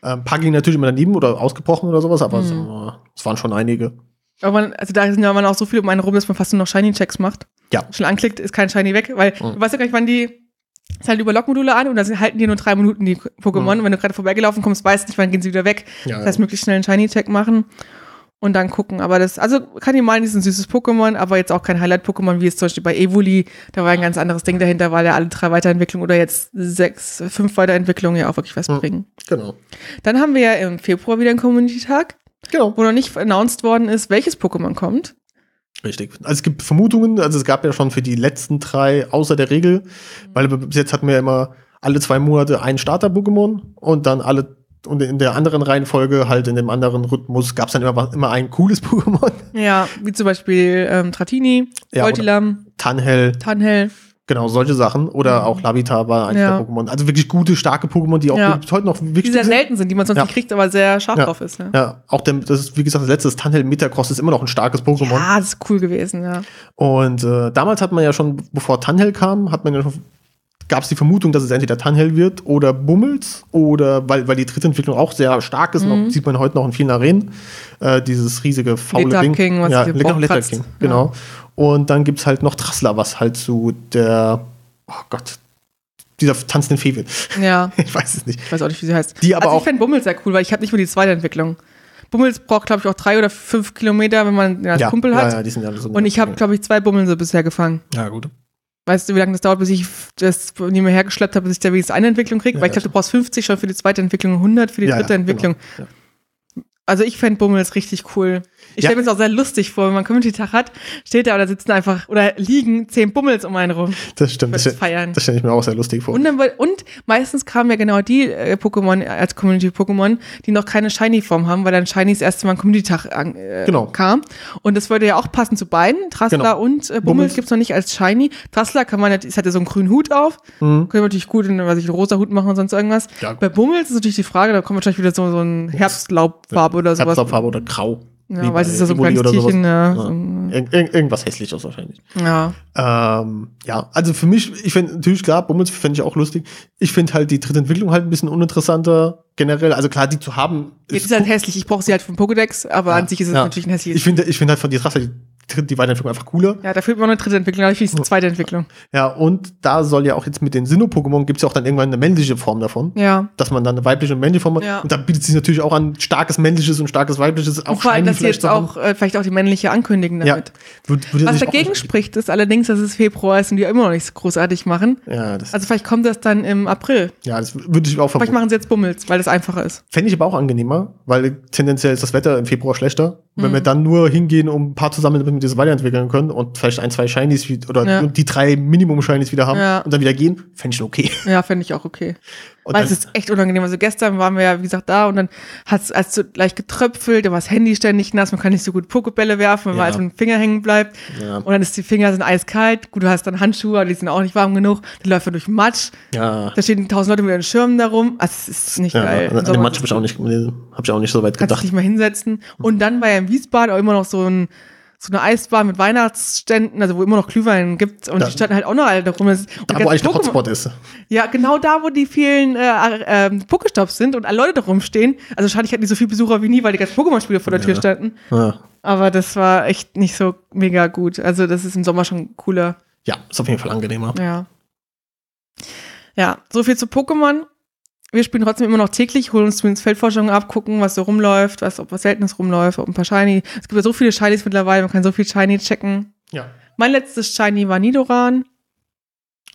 Ein ähm, paar gingen natürlich immer daneben oder ausgebrochen oder sowas, aber mhm. es, waren schon einige. Aber man, also da sind ja man auch so viele um einen rum, dass man fast nur noch Shiny-Checks macht. Ja. Schon anklickt, ist kein Shiny weg, weil mhm. du weißt ja gar nicht, wann die es halt über Lockmodule an und dann halten die nur drei Minuten die Pokémon. Mhm. Und wenn du gerade vorbeigelaufen kommst, weißt du nicht, wann gehen sie wieder weg. Ja, das heißt, möglichst schnell einen Shiny-Check machen und dann gucken. Aber das, also kann ich meinen, ist ein süßes Pokémon, aber jetzt auch kein Highlight-Pokémon, wie es zum Beispiel bei Evoli, da war ein ganz anderes Ding dahinter, weil ja alle drei Weiterentwicklungen oder jetzt sechs, fünf Weiterentwicklungen ja auch wirklich was mhm, bringen. Genau. Dann haben wir ja im Februar wieder einen Community-Tag, genau. wo noch nicht announced worden ist, welches Pokémon kommt. Richtig. Also es gibt Vermutungen, also es gab ja schon für die letzten drei außer der Regel, weil bis jetzt hatten wir ja immer alle zwei Monate ein Starter-Pokémon und dann alle und in der anderen Reihenfolge, halt in dem anderen Rhythmus, gab es dann immer, immer ein cooles Pokémon. Ja, wie zum Beispiel ähm, Tratini, Ja, Voltilam, Tanhell, Tanhell. genau, solche Sachen. Oder auch Lavita war eines Ja. der Pokémon. Also wirklich gute, starke Pokémon, die auch Ja. heute noch Die wichtig sehr sind. selten sind, die man sonst Ja. nicht kriegt, aber sehr scharf drauf ist. Ja. Ja, auch der, das ist, wie gesagt, das letzte das Tanhell Metacross ist immer noch ein starkes Pokémon. ja, das ist cool gewesen, ja. Und äh, damals hat man ja schon, bevor Tanhell kam, hat man ja schon gab es die Vermutung, dass es entweder Tanhell wird oder Bummels oder weil, weil die dritte Entwicklung auch sehr stark ist, Mhm. und auch, sieht man heute noch in vielen Arenen, äh, dieses riesige faule Litter Ding. King, was ja, Litter kratzt. King, Ja. genau. Und dann gibt es halt noch Trassler, was halt so der, oh Gott, dieser tanzende Fee wird. Ja, Ich weiß es nicht. ich weiß auch nicht, wie sie heißt. Die aber also ich fände Bummels sehr cool, weil ich habe nicht mehr die zweite Entwicklung. Bummels braucht, glaube ich, auch drei oder fünf Kilometer, wenn man als ja, Kumpel ja, hat. ja, die sind ja so Und ich habe, glaube ich, zwei Bummelse bisher gefangen. ja gut. Weißt du, wie lange das dauert, bis ich das nie mehr hergeschleppt habe, bis ich da wenigstens eine Entwicklung kriege? Ja, Weil ich glaube, du brauchst 50 schon für die zweite Entwicklung, 100 für die Ja, dritte ja, Entwicklung. Genau. Also ich fände Bummels richtig cool. Ich Ja. stelle mir das auch sehr lustig vor, wenn man einen Community-Tag hat, steht da oder sitzen einfach oder liegen zehn Bummels um einen rum. Das stimmt. Das, Feiern. das stelle ich mir auch sehr lustig vor. Und, dann, und meistens kamen ja genau die äh, Pokémon als Community-Pokémon, die noch keine Shiny-Form haben, weil dann Shiny das erste Mal ein Community-Tag äh, Genau. kam. Und das würde ja auch passen zu beiden. Trassler Genau. und äh, Bummels Bummels. gibt's noch nicht als Shiny. Trassler kann man, ja- es hat ja so einen grünen Hut auf. Mhm. Können wir natürlich gut in, was ich, einen rosa Hut machen und sonst irgendwas. Ja. Bei Bummels ist natürlich die Frage, da kommt wahrscheinlich wieder so, so ein Herbstlaubfarbe oder sowas. Herbstlaubfarbe oder grau. Ja, weil es ist ja so ein kleines. Tierchen. Ja, Ja. Ir ir irgendwas hässliches wahrscheinlich. ja. Ähm, ja, also für mich, ich finde natürlich klar, Bummels fände ich auch lustig. Ich finde halt die dritte Entwicklung halt ein bisschen uninteressanter generell. Also klar, die zu haben. Die ist halt hässlich. Ich brauche sie halt vom Pokédex, aber Ja, an sich ist es ja. natürlich ein hässliches. Ich finde, ich finde halt von die Rasse die, Weiterentwicklung einfach cooler. ja, da fehlt mir noch eine dritte Entwicklung, aber ich finde es eine zweite Entwicklung. Ja, und da soll ja auch jetzt mit den Sinnoh-Pokémon gibt es ja auch dann irgendwann eine männliche Form davon. Ja. Dass man dann eine weibliche und männliche Form hat. Ja. Und da bietet sich natürlich auch an, starkes männliches und starkes weibliches Und auch vor allem, dass sie vielleicht jetzt auch äh, vielleicht auch die männliche ankündigen Ja. damit. Würde- würde Was dagegen spricht, ist allerdings, dass es Februar ist und die immer noch nicht so großartig machen. Ja, das, Also vielleicht kommt das dann im April. ja, das würde ich auch Vielleicht vermuten. machen sie jetzt Bummels, weil das einfacher ist. Fände ich aber auch angenehmer, weil tendenziell ist das Wetter im Februar schlechter. Und Wenn Mhm. wir dann nur hingehen, um ein paar zu sammeln, damit wir das weiterentwickeln können und vielleicht ein, zwei Shinies oder Ja. die drei Minimum-Shinies wieder haben Ja. und dann wieder gehen, fände ich okay. Ja, fände ich auch okay. Und Weil es ist echt unangenehm. Also gestern waren wir ja, wie gesagt, da und dann hat es als so gleich getröpfelt, da war das Handy ständig nass, man kann nicht so gut Pokebälle werfen, wenn man Ja. als mit dem Finger hängen bleibt. Ja. Und dann ist die Finger sind eiskalt. Gut, du hast dann Handschuhe, aber die sind auch nicht warm genug. Dann läuft man durch Matsch. ja, Da stehen tausend Leute mit ihren Schirmen darum. Also es ist nicht ja, geil. an, dem Match habe ich auch nicht, hab ich auch nicht so weit kannst dich gedacht. nicht mal hinsetzen. Und dann war ja im Wiesbaden auch immer noch so ein so eine Eisbahn mit Weihnachtsständen, also wo immer noch Glühwein gibt und Da- die standen halt auch noch alle da rum. Und Da, wo eigentlich der Hotspot ist. Ja, genau da, wo die vielen äh, äh, Pokestops sind und alle Leute da rumstehen. Also wahrscheinlich hatten die so viele Besucher wie nie, weil die ganzen Pokémon-Spiele vor der Tür Ja. standen. Ja. Aber das war echt nicht so mega gut. Also das ist im Sommer schon cooler. ja, ist auf jeden Fall angenehmer. Ja. Ja, so viel zu Pokémon. Wir spielen trotzdem immer noch täglich, holen uns zumindest Feldforschungen ab, gucken, was so rumläuft, was, ob was Seltenes rumläuft, ob ein paar Shiny. Es gibt ja so viele Shinies mittlerweile, man kann so viel Shiny checken. Ja. Mein letztes Shiny war Nidoran.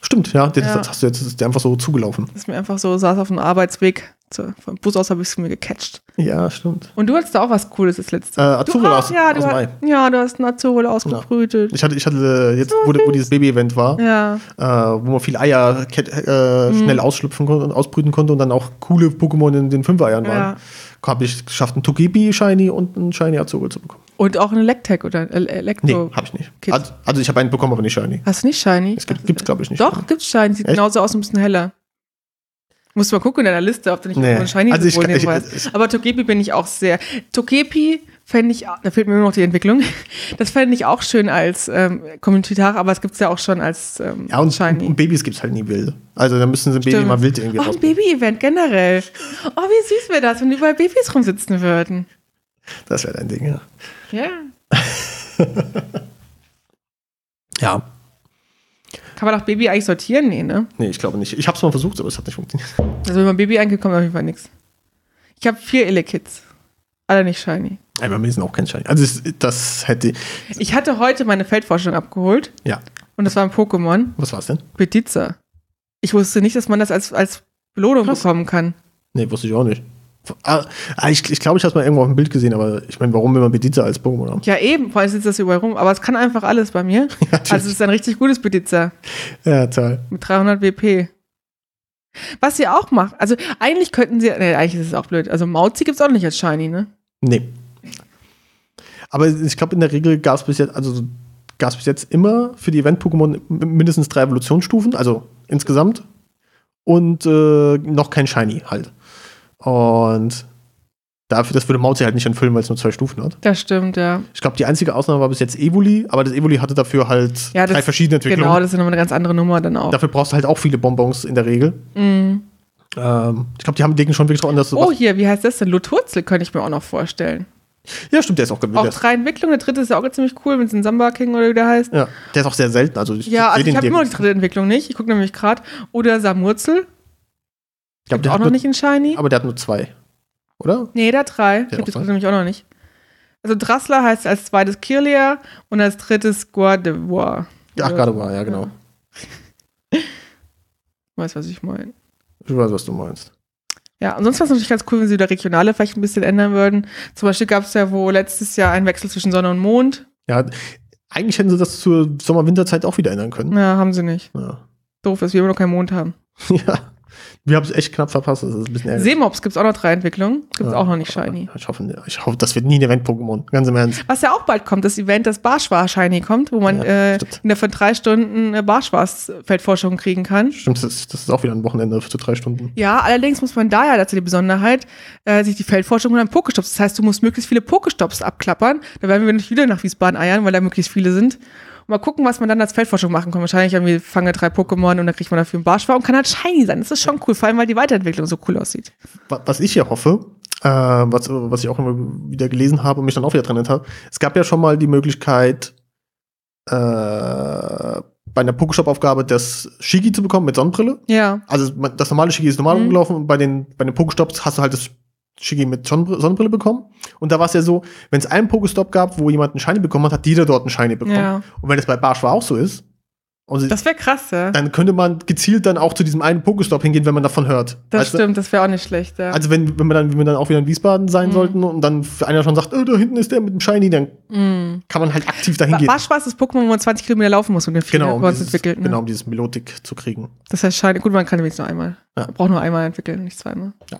Stimmt, ja, das, Ja. hast du jetzt das ist dir einfach so zugelaufen. Das ist mir einfach so, saß auf dem Arbeitsweg. Zu, vom Bus aus habe ich es mir gecatcht. Ja, stimmt. Und du hattest da auch was Cooles das letzte. Äh, Du hast- aus, ja, aus hast, Ei. ja, du hast einen Azuril ausgebrütet. Ich hatte, ich hatte jetzt, wo, wo dieses Baby-Event war, Ja. äh, wo man viele Eier äh, Mhm. schnell ausschlüpfen konnte und ausbrüten konnte und dann auch coole Pokémon in den Fünfer-Eiern Ja. waren. Habe ich geschafft, einen Togepi Shiny und einen Shiny Azuril zu bekommen. Und auch eine Electek oder äh, Elektro. Nee, habe ich nicht. Also, also ich habe einen bekommen, aber nicht Shiny. Hast du nicht Shiny? Es gibt, gibt's glaube ich nicht. Doch, gibt's Shiny. Sieht Echt? genauso aus, ein bisschen heller. Musst du mal gucken in deiner Liste, ob du nicht Nee. irgendwo ein Shiny Also ich- Symbol ich- Aber Togepi bin ich auch sehr. Togepi fände ich, da fehlt mir immer noch die Entwicklung. Das fände ich auch schön als ähm, Kommentar, aber es gibt's ja auch schon als ähm, Ja, und, Shiny. und Babys gibt's halt nie wild. Also da müssen sie ein Baby Stimmt. mal wild irgendwie Oh, ein. Baby-Event generell. Oh, wie süß wäre das, wenn überall Babys rumsitzen würden. Das wäre dein Ding, ja. Ja. Ja. Kann man auch Baby eigentlich sortieren? Nee, ne? Nee, ich glaube nicht. Ich habe es mal versucht, aber es hat nicht funktioniert. Also wenn man Baby eingeht, kommt auf jeden Fall nichts. Ich habe vier Ille-Kids. Alle nicht shiny. Ey, bei mir sind auch kein Shiny. Also das, das hätte. Ich hatte heute meine Feldforschung abgeholt Ja. und das war ein Pokémon. Was war's denn? Petiza. Ich wusste nicht, dass man das als, als Belohnung Krass. bekommen kann. Nee, wusste ich auch nicht. Ah, ich glaube, ich, glaub, ich habe es mal irgendwo auf dem Bild gesehen, aber ich meine, warum will man Bediza als Pokémon haben? Ja, eben, vor allem sitzt das überall rum. Aber es kann einfach alles bei mir. natürlich. Also es ist ein richtig gutes Petiza ja, toll. mit 300 WP. Was sie auch macht, also eigentlich könnten sie, nee, eigentlich ist es auch blöd. Also Mauzi gibt es auch nicht als Shiny, ne? Nee. Aber ich glaube, in der Regel gab es bis jetzt, also gab es bis jetzt immer für die Event-Pokémon mindestens drei Evolutionsstufen, also insgesamt. Und äh, noch kein Shiny halt. Und dafür, das würde Mauzi halt nicht entfüllen, weil es nur zwei Stufen hat. Das stimmt, ja. Ich glaube, die einzige Ausnahme war bis jetzt Evoli, aber das Evoli hatte dafür halt Ja, das- drei verschiedene Entwicklungen. Genau, das ist nochmal eine ganz andere Nummer dann auch. Dafür brauchst du halt auch viele Bonbons in der Regel. Mhm. Ähm, ich glaube, die haben legen schon wirklich drauf an, dass du Oh, hier, wie heißt das denn? Luturzel könnte ich mir auch noch vorstellen. Ja, stimmt, der ist auch Auch gewillt. drei Entwicklungen. Der dritte ist ja auch ziemlich cool mit dem Samba King oder wie der heißt. Ja, der ist auch sehr selten. Also ich Ja, also ich habe immer noch die dritte Entwicklung nicht. Ich gucke nämlich gerade. Oder Samurzel. Ich glaub, der Auch noch nur, nicht in Shiny. Aber der hat nur zwei. Oder? Nee, der hat drei. Ich Der habe die drei? dritte nämlich auch noch nicht. Also Drassler heißt als zweites Kirlia und als drittes Guardevoir. Ach, war, ja, genau. Weißt was ich meine. Ich weiß, was du meinst. Ja, und sonst wäre es natürlich ganz cool, wenn sie da regionale vielleicht ein bisschen ändern würden. Zum Beispiel gab es ja wo letztes Jahr einen Wechsel zwischen Sonne und Mond. Ja, eigentlich hätten sie das zur Sommer-Winterzeit auch wieder ändern können. Ja, haben sie nicht. Ja. Doof, dass wir immer noch keinen Mond haben. ja. Wir haben es echt knapp verpasst. Das ist ein bisschen ärgerlich. Seemops gibt es auch noch drei Entwicklungen. Gibt es Ja. auch noch nicht Shiny. Ich hoffe, ich hoffe, das wird nie ein Event-Pokémon. Ganz im Ernst. Was ja auch bald kommt, das Event, das Barschwar Shiny kommt, wo man Ja, äh, in der von drei Stunden äh, Barschwars-Feldforschung kriegen kann. Stimmt, das, das ist auch wieder ein Wochenende für drei Stunden. Ja, allerdings muss man da ja dazu die Besonderheit, äh, sich die Feldforschung mit einem Pokestops. Das heißt, du musst möglichst viele Pokestops abklappern. Da werden wir nicht wieder nach Wiesbaden eiern, weil da möglichst viele sind. Mal gucken, was man dann als Feldforschung machen kann. Wahrscheinlich irgendwie fange drei Pokémon und dann kriegt man dafür einen Barschwar und kann halt shiny sein. Das ist schon cool, vor allem, weil die Weiterentwicklung so cool aussieht. Wa- Was ich hier hoffe, äh, was, was ich auch immer wieder gelesen habe und mich dann auch wieder dran erinnert habe, es gab ja schon mal die Möglichkeit, äh, bei einer Pokestop-Aufgabe das Shigi zu bekommen mit Sonnenbrille. Ja. Also das normale Shigi ist normal Mhm. rumgelaufen und bei den, bei den Pokestops hast du halt das Shigi mit Sonnenbr- Sonnenbrille bekommen. Und da war es ja so, wenn es einen Pokestop gab, wo jemand einen Shiny bekommen hat, hat jeder dort einen Shiny bekommen. Ja. Und wenn das bei Barschwa auch so ist, und sie- Das wäre krass, ja. dann könnte man gezielt dann auch zu diesem einen Pokestop hingehen, wenn man davon hört. Das Weißt du? stimmt, das wäre auch nicht schlecht, ja. Also wenn, wenn wir dann, wenn wir dann auch wieder in Wiesbaden sein Mhm. sollten und dann für einer schon sagt, oh, da hinten ist der mit dem Shiny, dann Mhm. kann man halt aktiv dahin gehen. Barschwar ist das Pokémon, wo man 20 Kilometer laufen muss, um den Genau, um dieses, entwickelt. Ne? genau, um dieses Melodik zu kriegen. Das heißt, shiny. Gut, man kann nämlich nur einmal. Ja. Man braucht nur einmal entwickeln, nicht zweimal. Ja.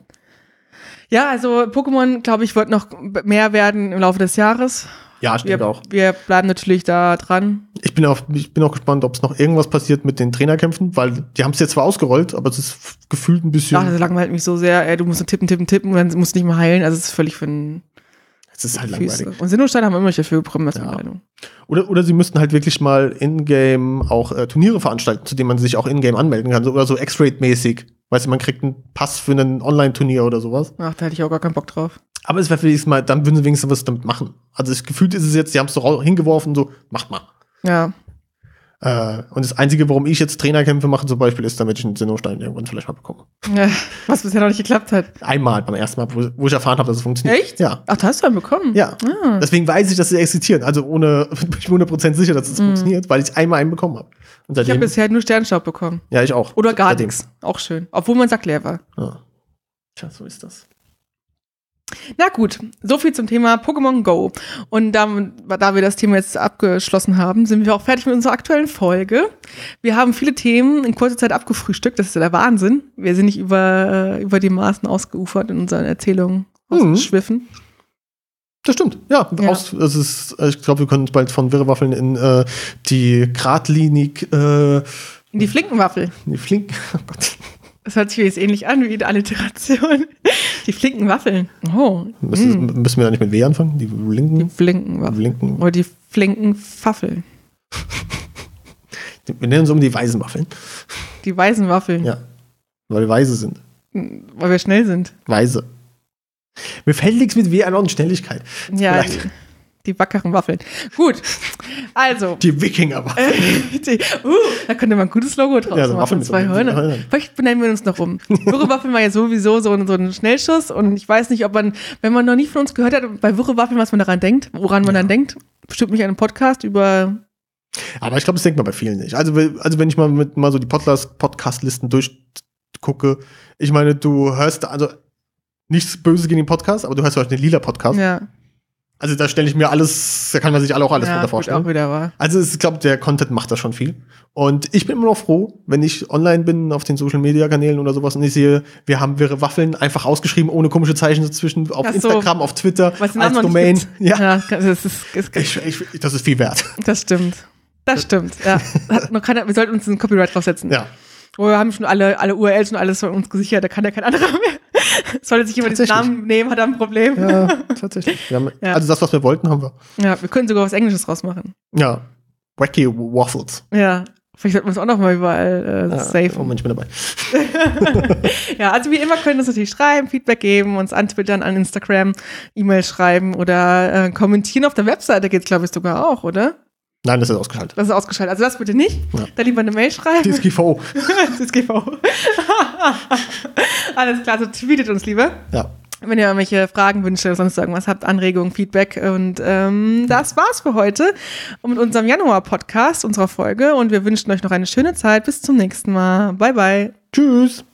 Ja, also Pokémon, glaube ich, wird noch mehr werden im Laufe des Jahres. Ja, denke Wir, auch. wir bleiben natürlich da dran. Ich bin, auch, ich bin auch gespannt, ob es noch irgendwas passiert mit den Trainerkämpfen, weil die haben es jetzt zwar ausgerollt, aber es ist gefühlt ein bisschen. Ja, das langweilt mich so sehr. Ey, du musst nur tippen, tippen, tippen und dann musst du nicht mehr heilen. Also es ist völlig für den es ist halt Füße. langweilig. Und Sinnostein haben immer dafür bekommen als Ja. Mitteilung. Oder, oder sie müssten halt wirklich mal in-game auch äh, Turniere veranstalten, zu denen man sich auch in-game anmelden kann. So, oder so X-Rate-mäßig. Weißt du, man kriegt einen Pass für ein Online-Turnier oder sowas. Ach, da hätte ich auch gar keinen Bock drauf. Aber es wäre wenigstens mal, dann würden sie wenigstens was damit machen. Also das gefühlt ist es jetzt, sie haben es so hingeworfen, so, macht mal. Ja. Äh, und das Einzige, warum ich jetzt Trainerkämpfe mache zum Beispiel, ist, damit ich einen Sinnostein irgendwann vielleicht mal bekomme. ja. Was bisher noch nicht geklappt hat. Einmal beim ersten Mal, wo, wo ich erfahren habe, dass es funktioniert. Echt? Ja. Ach, da hast du einen bekommen. Ja. Ah. Deswegen weiß ich, dass sie existieren. Also ohne, ich bin 100% sicher, dass es funktioniert, weil ich einmal einen bekommen habe. Mhm. Ich habe seitdem, bisher nur Sternstaub bekommen. ja, ich auch. Oder gar Seitdem. nichts. Auch schön. Obwohl mein Sack leer war. Ja. Tja, so ist das. Na gut, so viel zum Thema Pokémon Go. Und da, da wir das Thema jetzt abgeschlossen haben, sind wir auch fertig mit unserer aktuellen Folge. Wir haben viele Themen in kurzer Zeit abgefrühstückt. Das ist ja der Wahnsinn. Wir sind nicht über, äh, über die Maßen ausgeufert in unseren Erzählungen Mhm. Das stimmt, ja. Ja. Aus, es ist, ich glaube, wir können uns bald von Wirrwaffeln in äh, die geradlinig, äh, In die Flinkenwaffel. die flink, oh Gott, Das hört sich jetzt ähnlich an wie die Alliteration. Die flinken Waffeln. Oh. müssen, mm. müssen wir da nicht mit W anfangen? Die Die linken, flinken Waffeln. linken, Oder die flinken Waffeln. wir nennen uns um die weißen Waffeln. Die weißen Waffeln. Ja, weil wir weise sind. Weil wir schnell sind. Weise. Mir fällt nichts mit W an und Schnelligkeit. Ja, die, die wackeren Waffeln. Gut. Also. Die Wikinger die, uh, da könnte man ein gutes Logo draus Ja, so machen. Zwei Hörner. Vielleicht benennen wir uns noch um. Wirre Waffeln war ja sowieso so ein, so ein Schnellschuss und ich weiß nicht, ob man, wenn man noch nicht von uns gehört hat, bei Wirre Waffeln, was man daran denkt, woran man Ja. dann denkt, bestimmt mich einen Podcast über Aber ich glaube, das denkt man bei vielen nicht. Also, also wenn ich mal mit mal so die Podcast- Podcast-Listen durchgucke, ich meine, du hörst also nichts Böses gegen den Podcast, aber du hörst halt den lila Podcast. ja. Also da stelle ich mir alles, da kann man sich alle auch alles ja, vorstellen. Auch wieder. Also ich glaube, der Content macht da schon viel. Und ich bin immer noch froh, wenn ich online bin auf den Social Media Kanälen oder sowas und ich sehe, wir haben wirre Waffeln einfach ausgeschrieben, ohne komische Zeichen dazwischen, auf so. Instagram, auf Twitter, Was als Domain. Ja, ja das, ist, ist ich, ich, das ist viel wert. Das stimmt. Das stimmt, ja. Hat noch keiner, wir sollten uns ein Copyright draufsetzen. Ja. Oh, wir haben schon alle, alle URLs und alles von uns gesichert, da kann ja kein anderer mehr. Sollte sich jemand den Namen nehmen, hat er ein Problem. Ja, tatsächlich. Haben, ja. Also das, was wir wollten, haben wir. Ja, wir können sogar was Englisches rausmachen. Ja. Wacky Waffles. Ja. Vielleicht sollten wir es auch noch mal überall äh, ja, safe. Oh, manchmal dabei. ja, also wie immer können wir uns natürlich schreiben, Feedback geben, uns antwittern an Instagram, E-Mail schreiben oder äh, kommentieren auf der Webseite geht es, glaube ich, sogar auch, oder? Nein, das ist ausgeschaltet. Das ist ausgeschaltet. Also das bitte nicht. Ja. Da lieber eine Mail schreiben. DSGVO. DSGVO. Alles klar, so tweetet uns lieber. Ja. Wenn ihr irgendwelche Fragen, Wünsche oder sonst irgendwas habt, Anregungen, Feedback. Und ähm, das war's für heute und mit unserem Januar-Podcast, unserer Folge. Und wir wünschen euch noch eine schöne Zeit. Bis zum nächsten Mal. Bye, bye. Tschüss.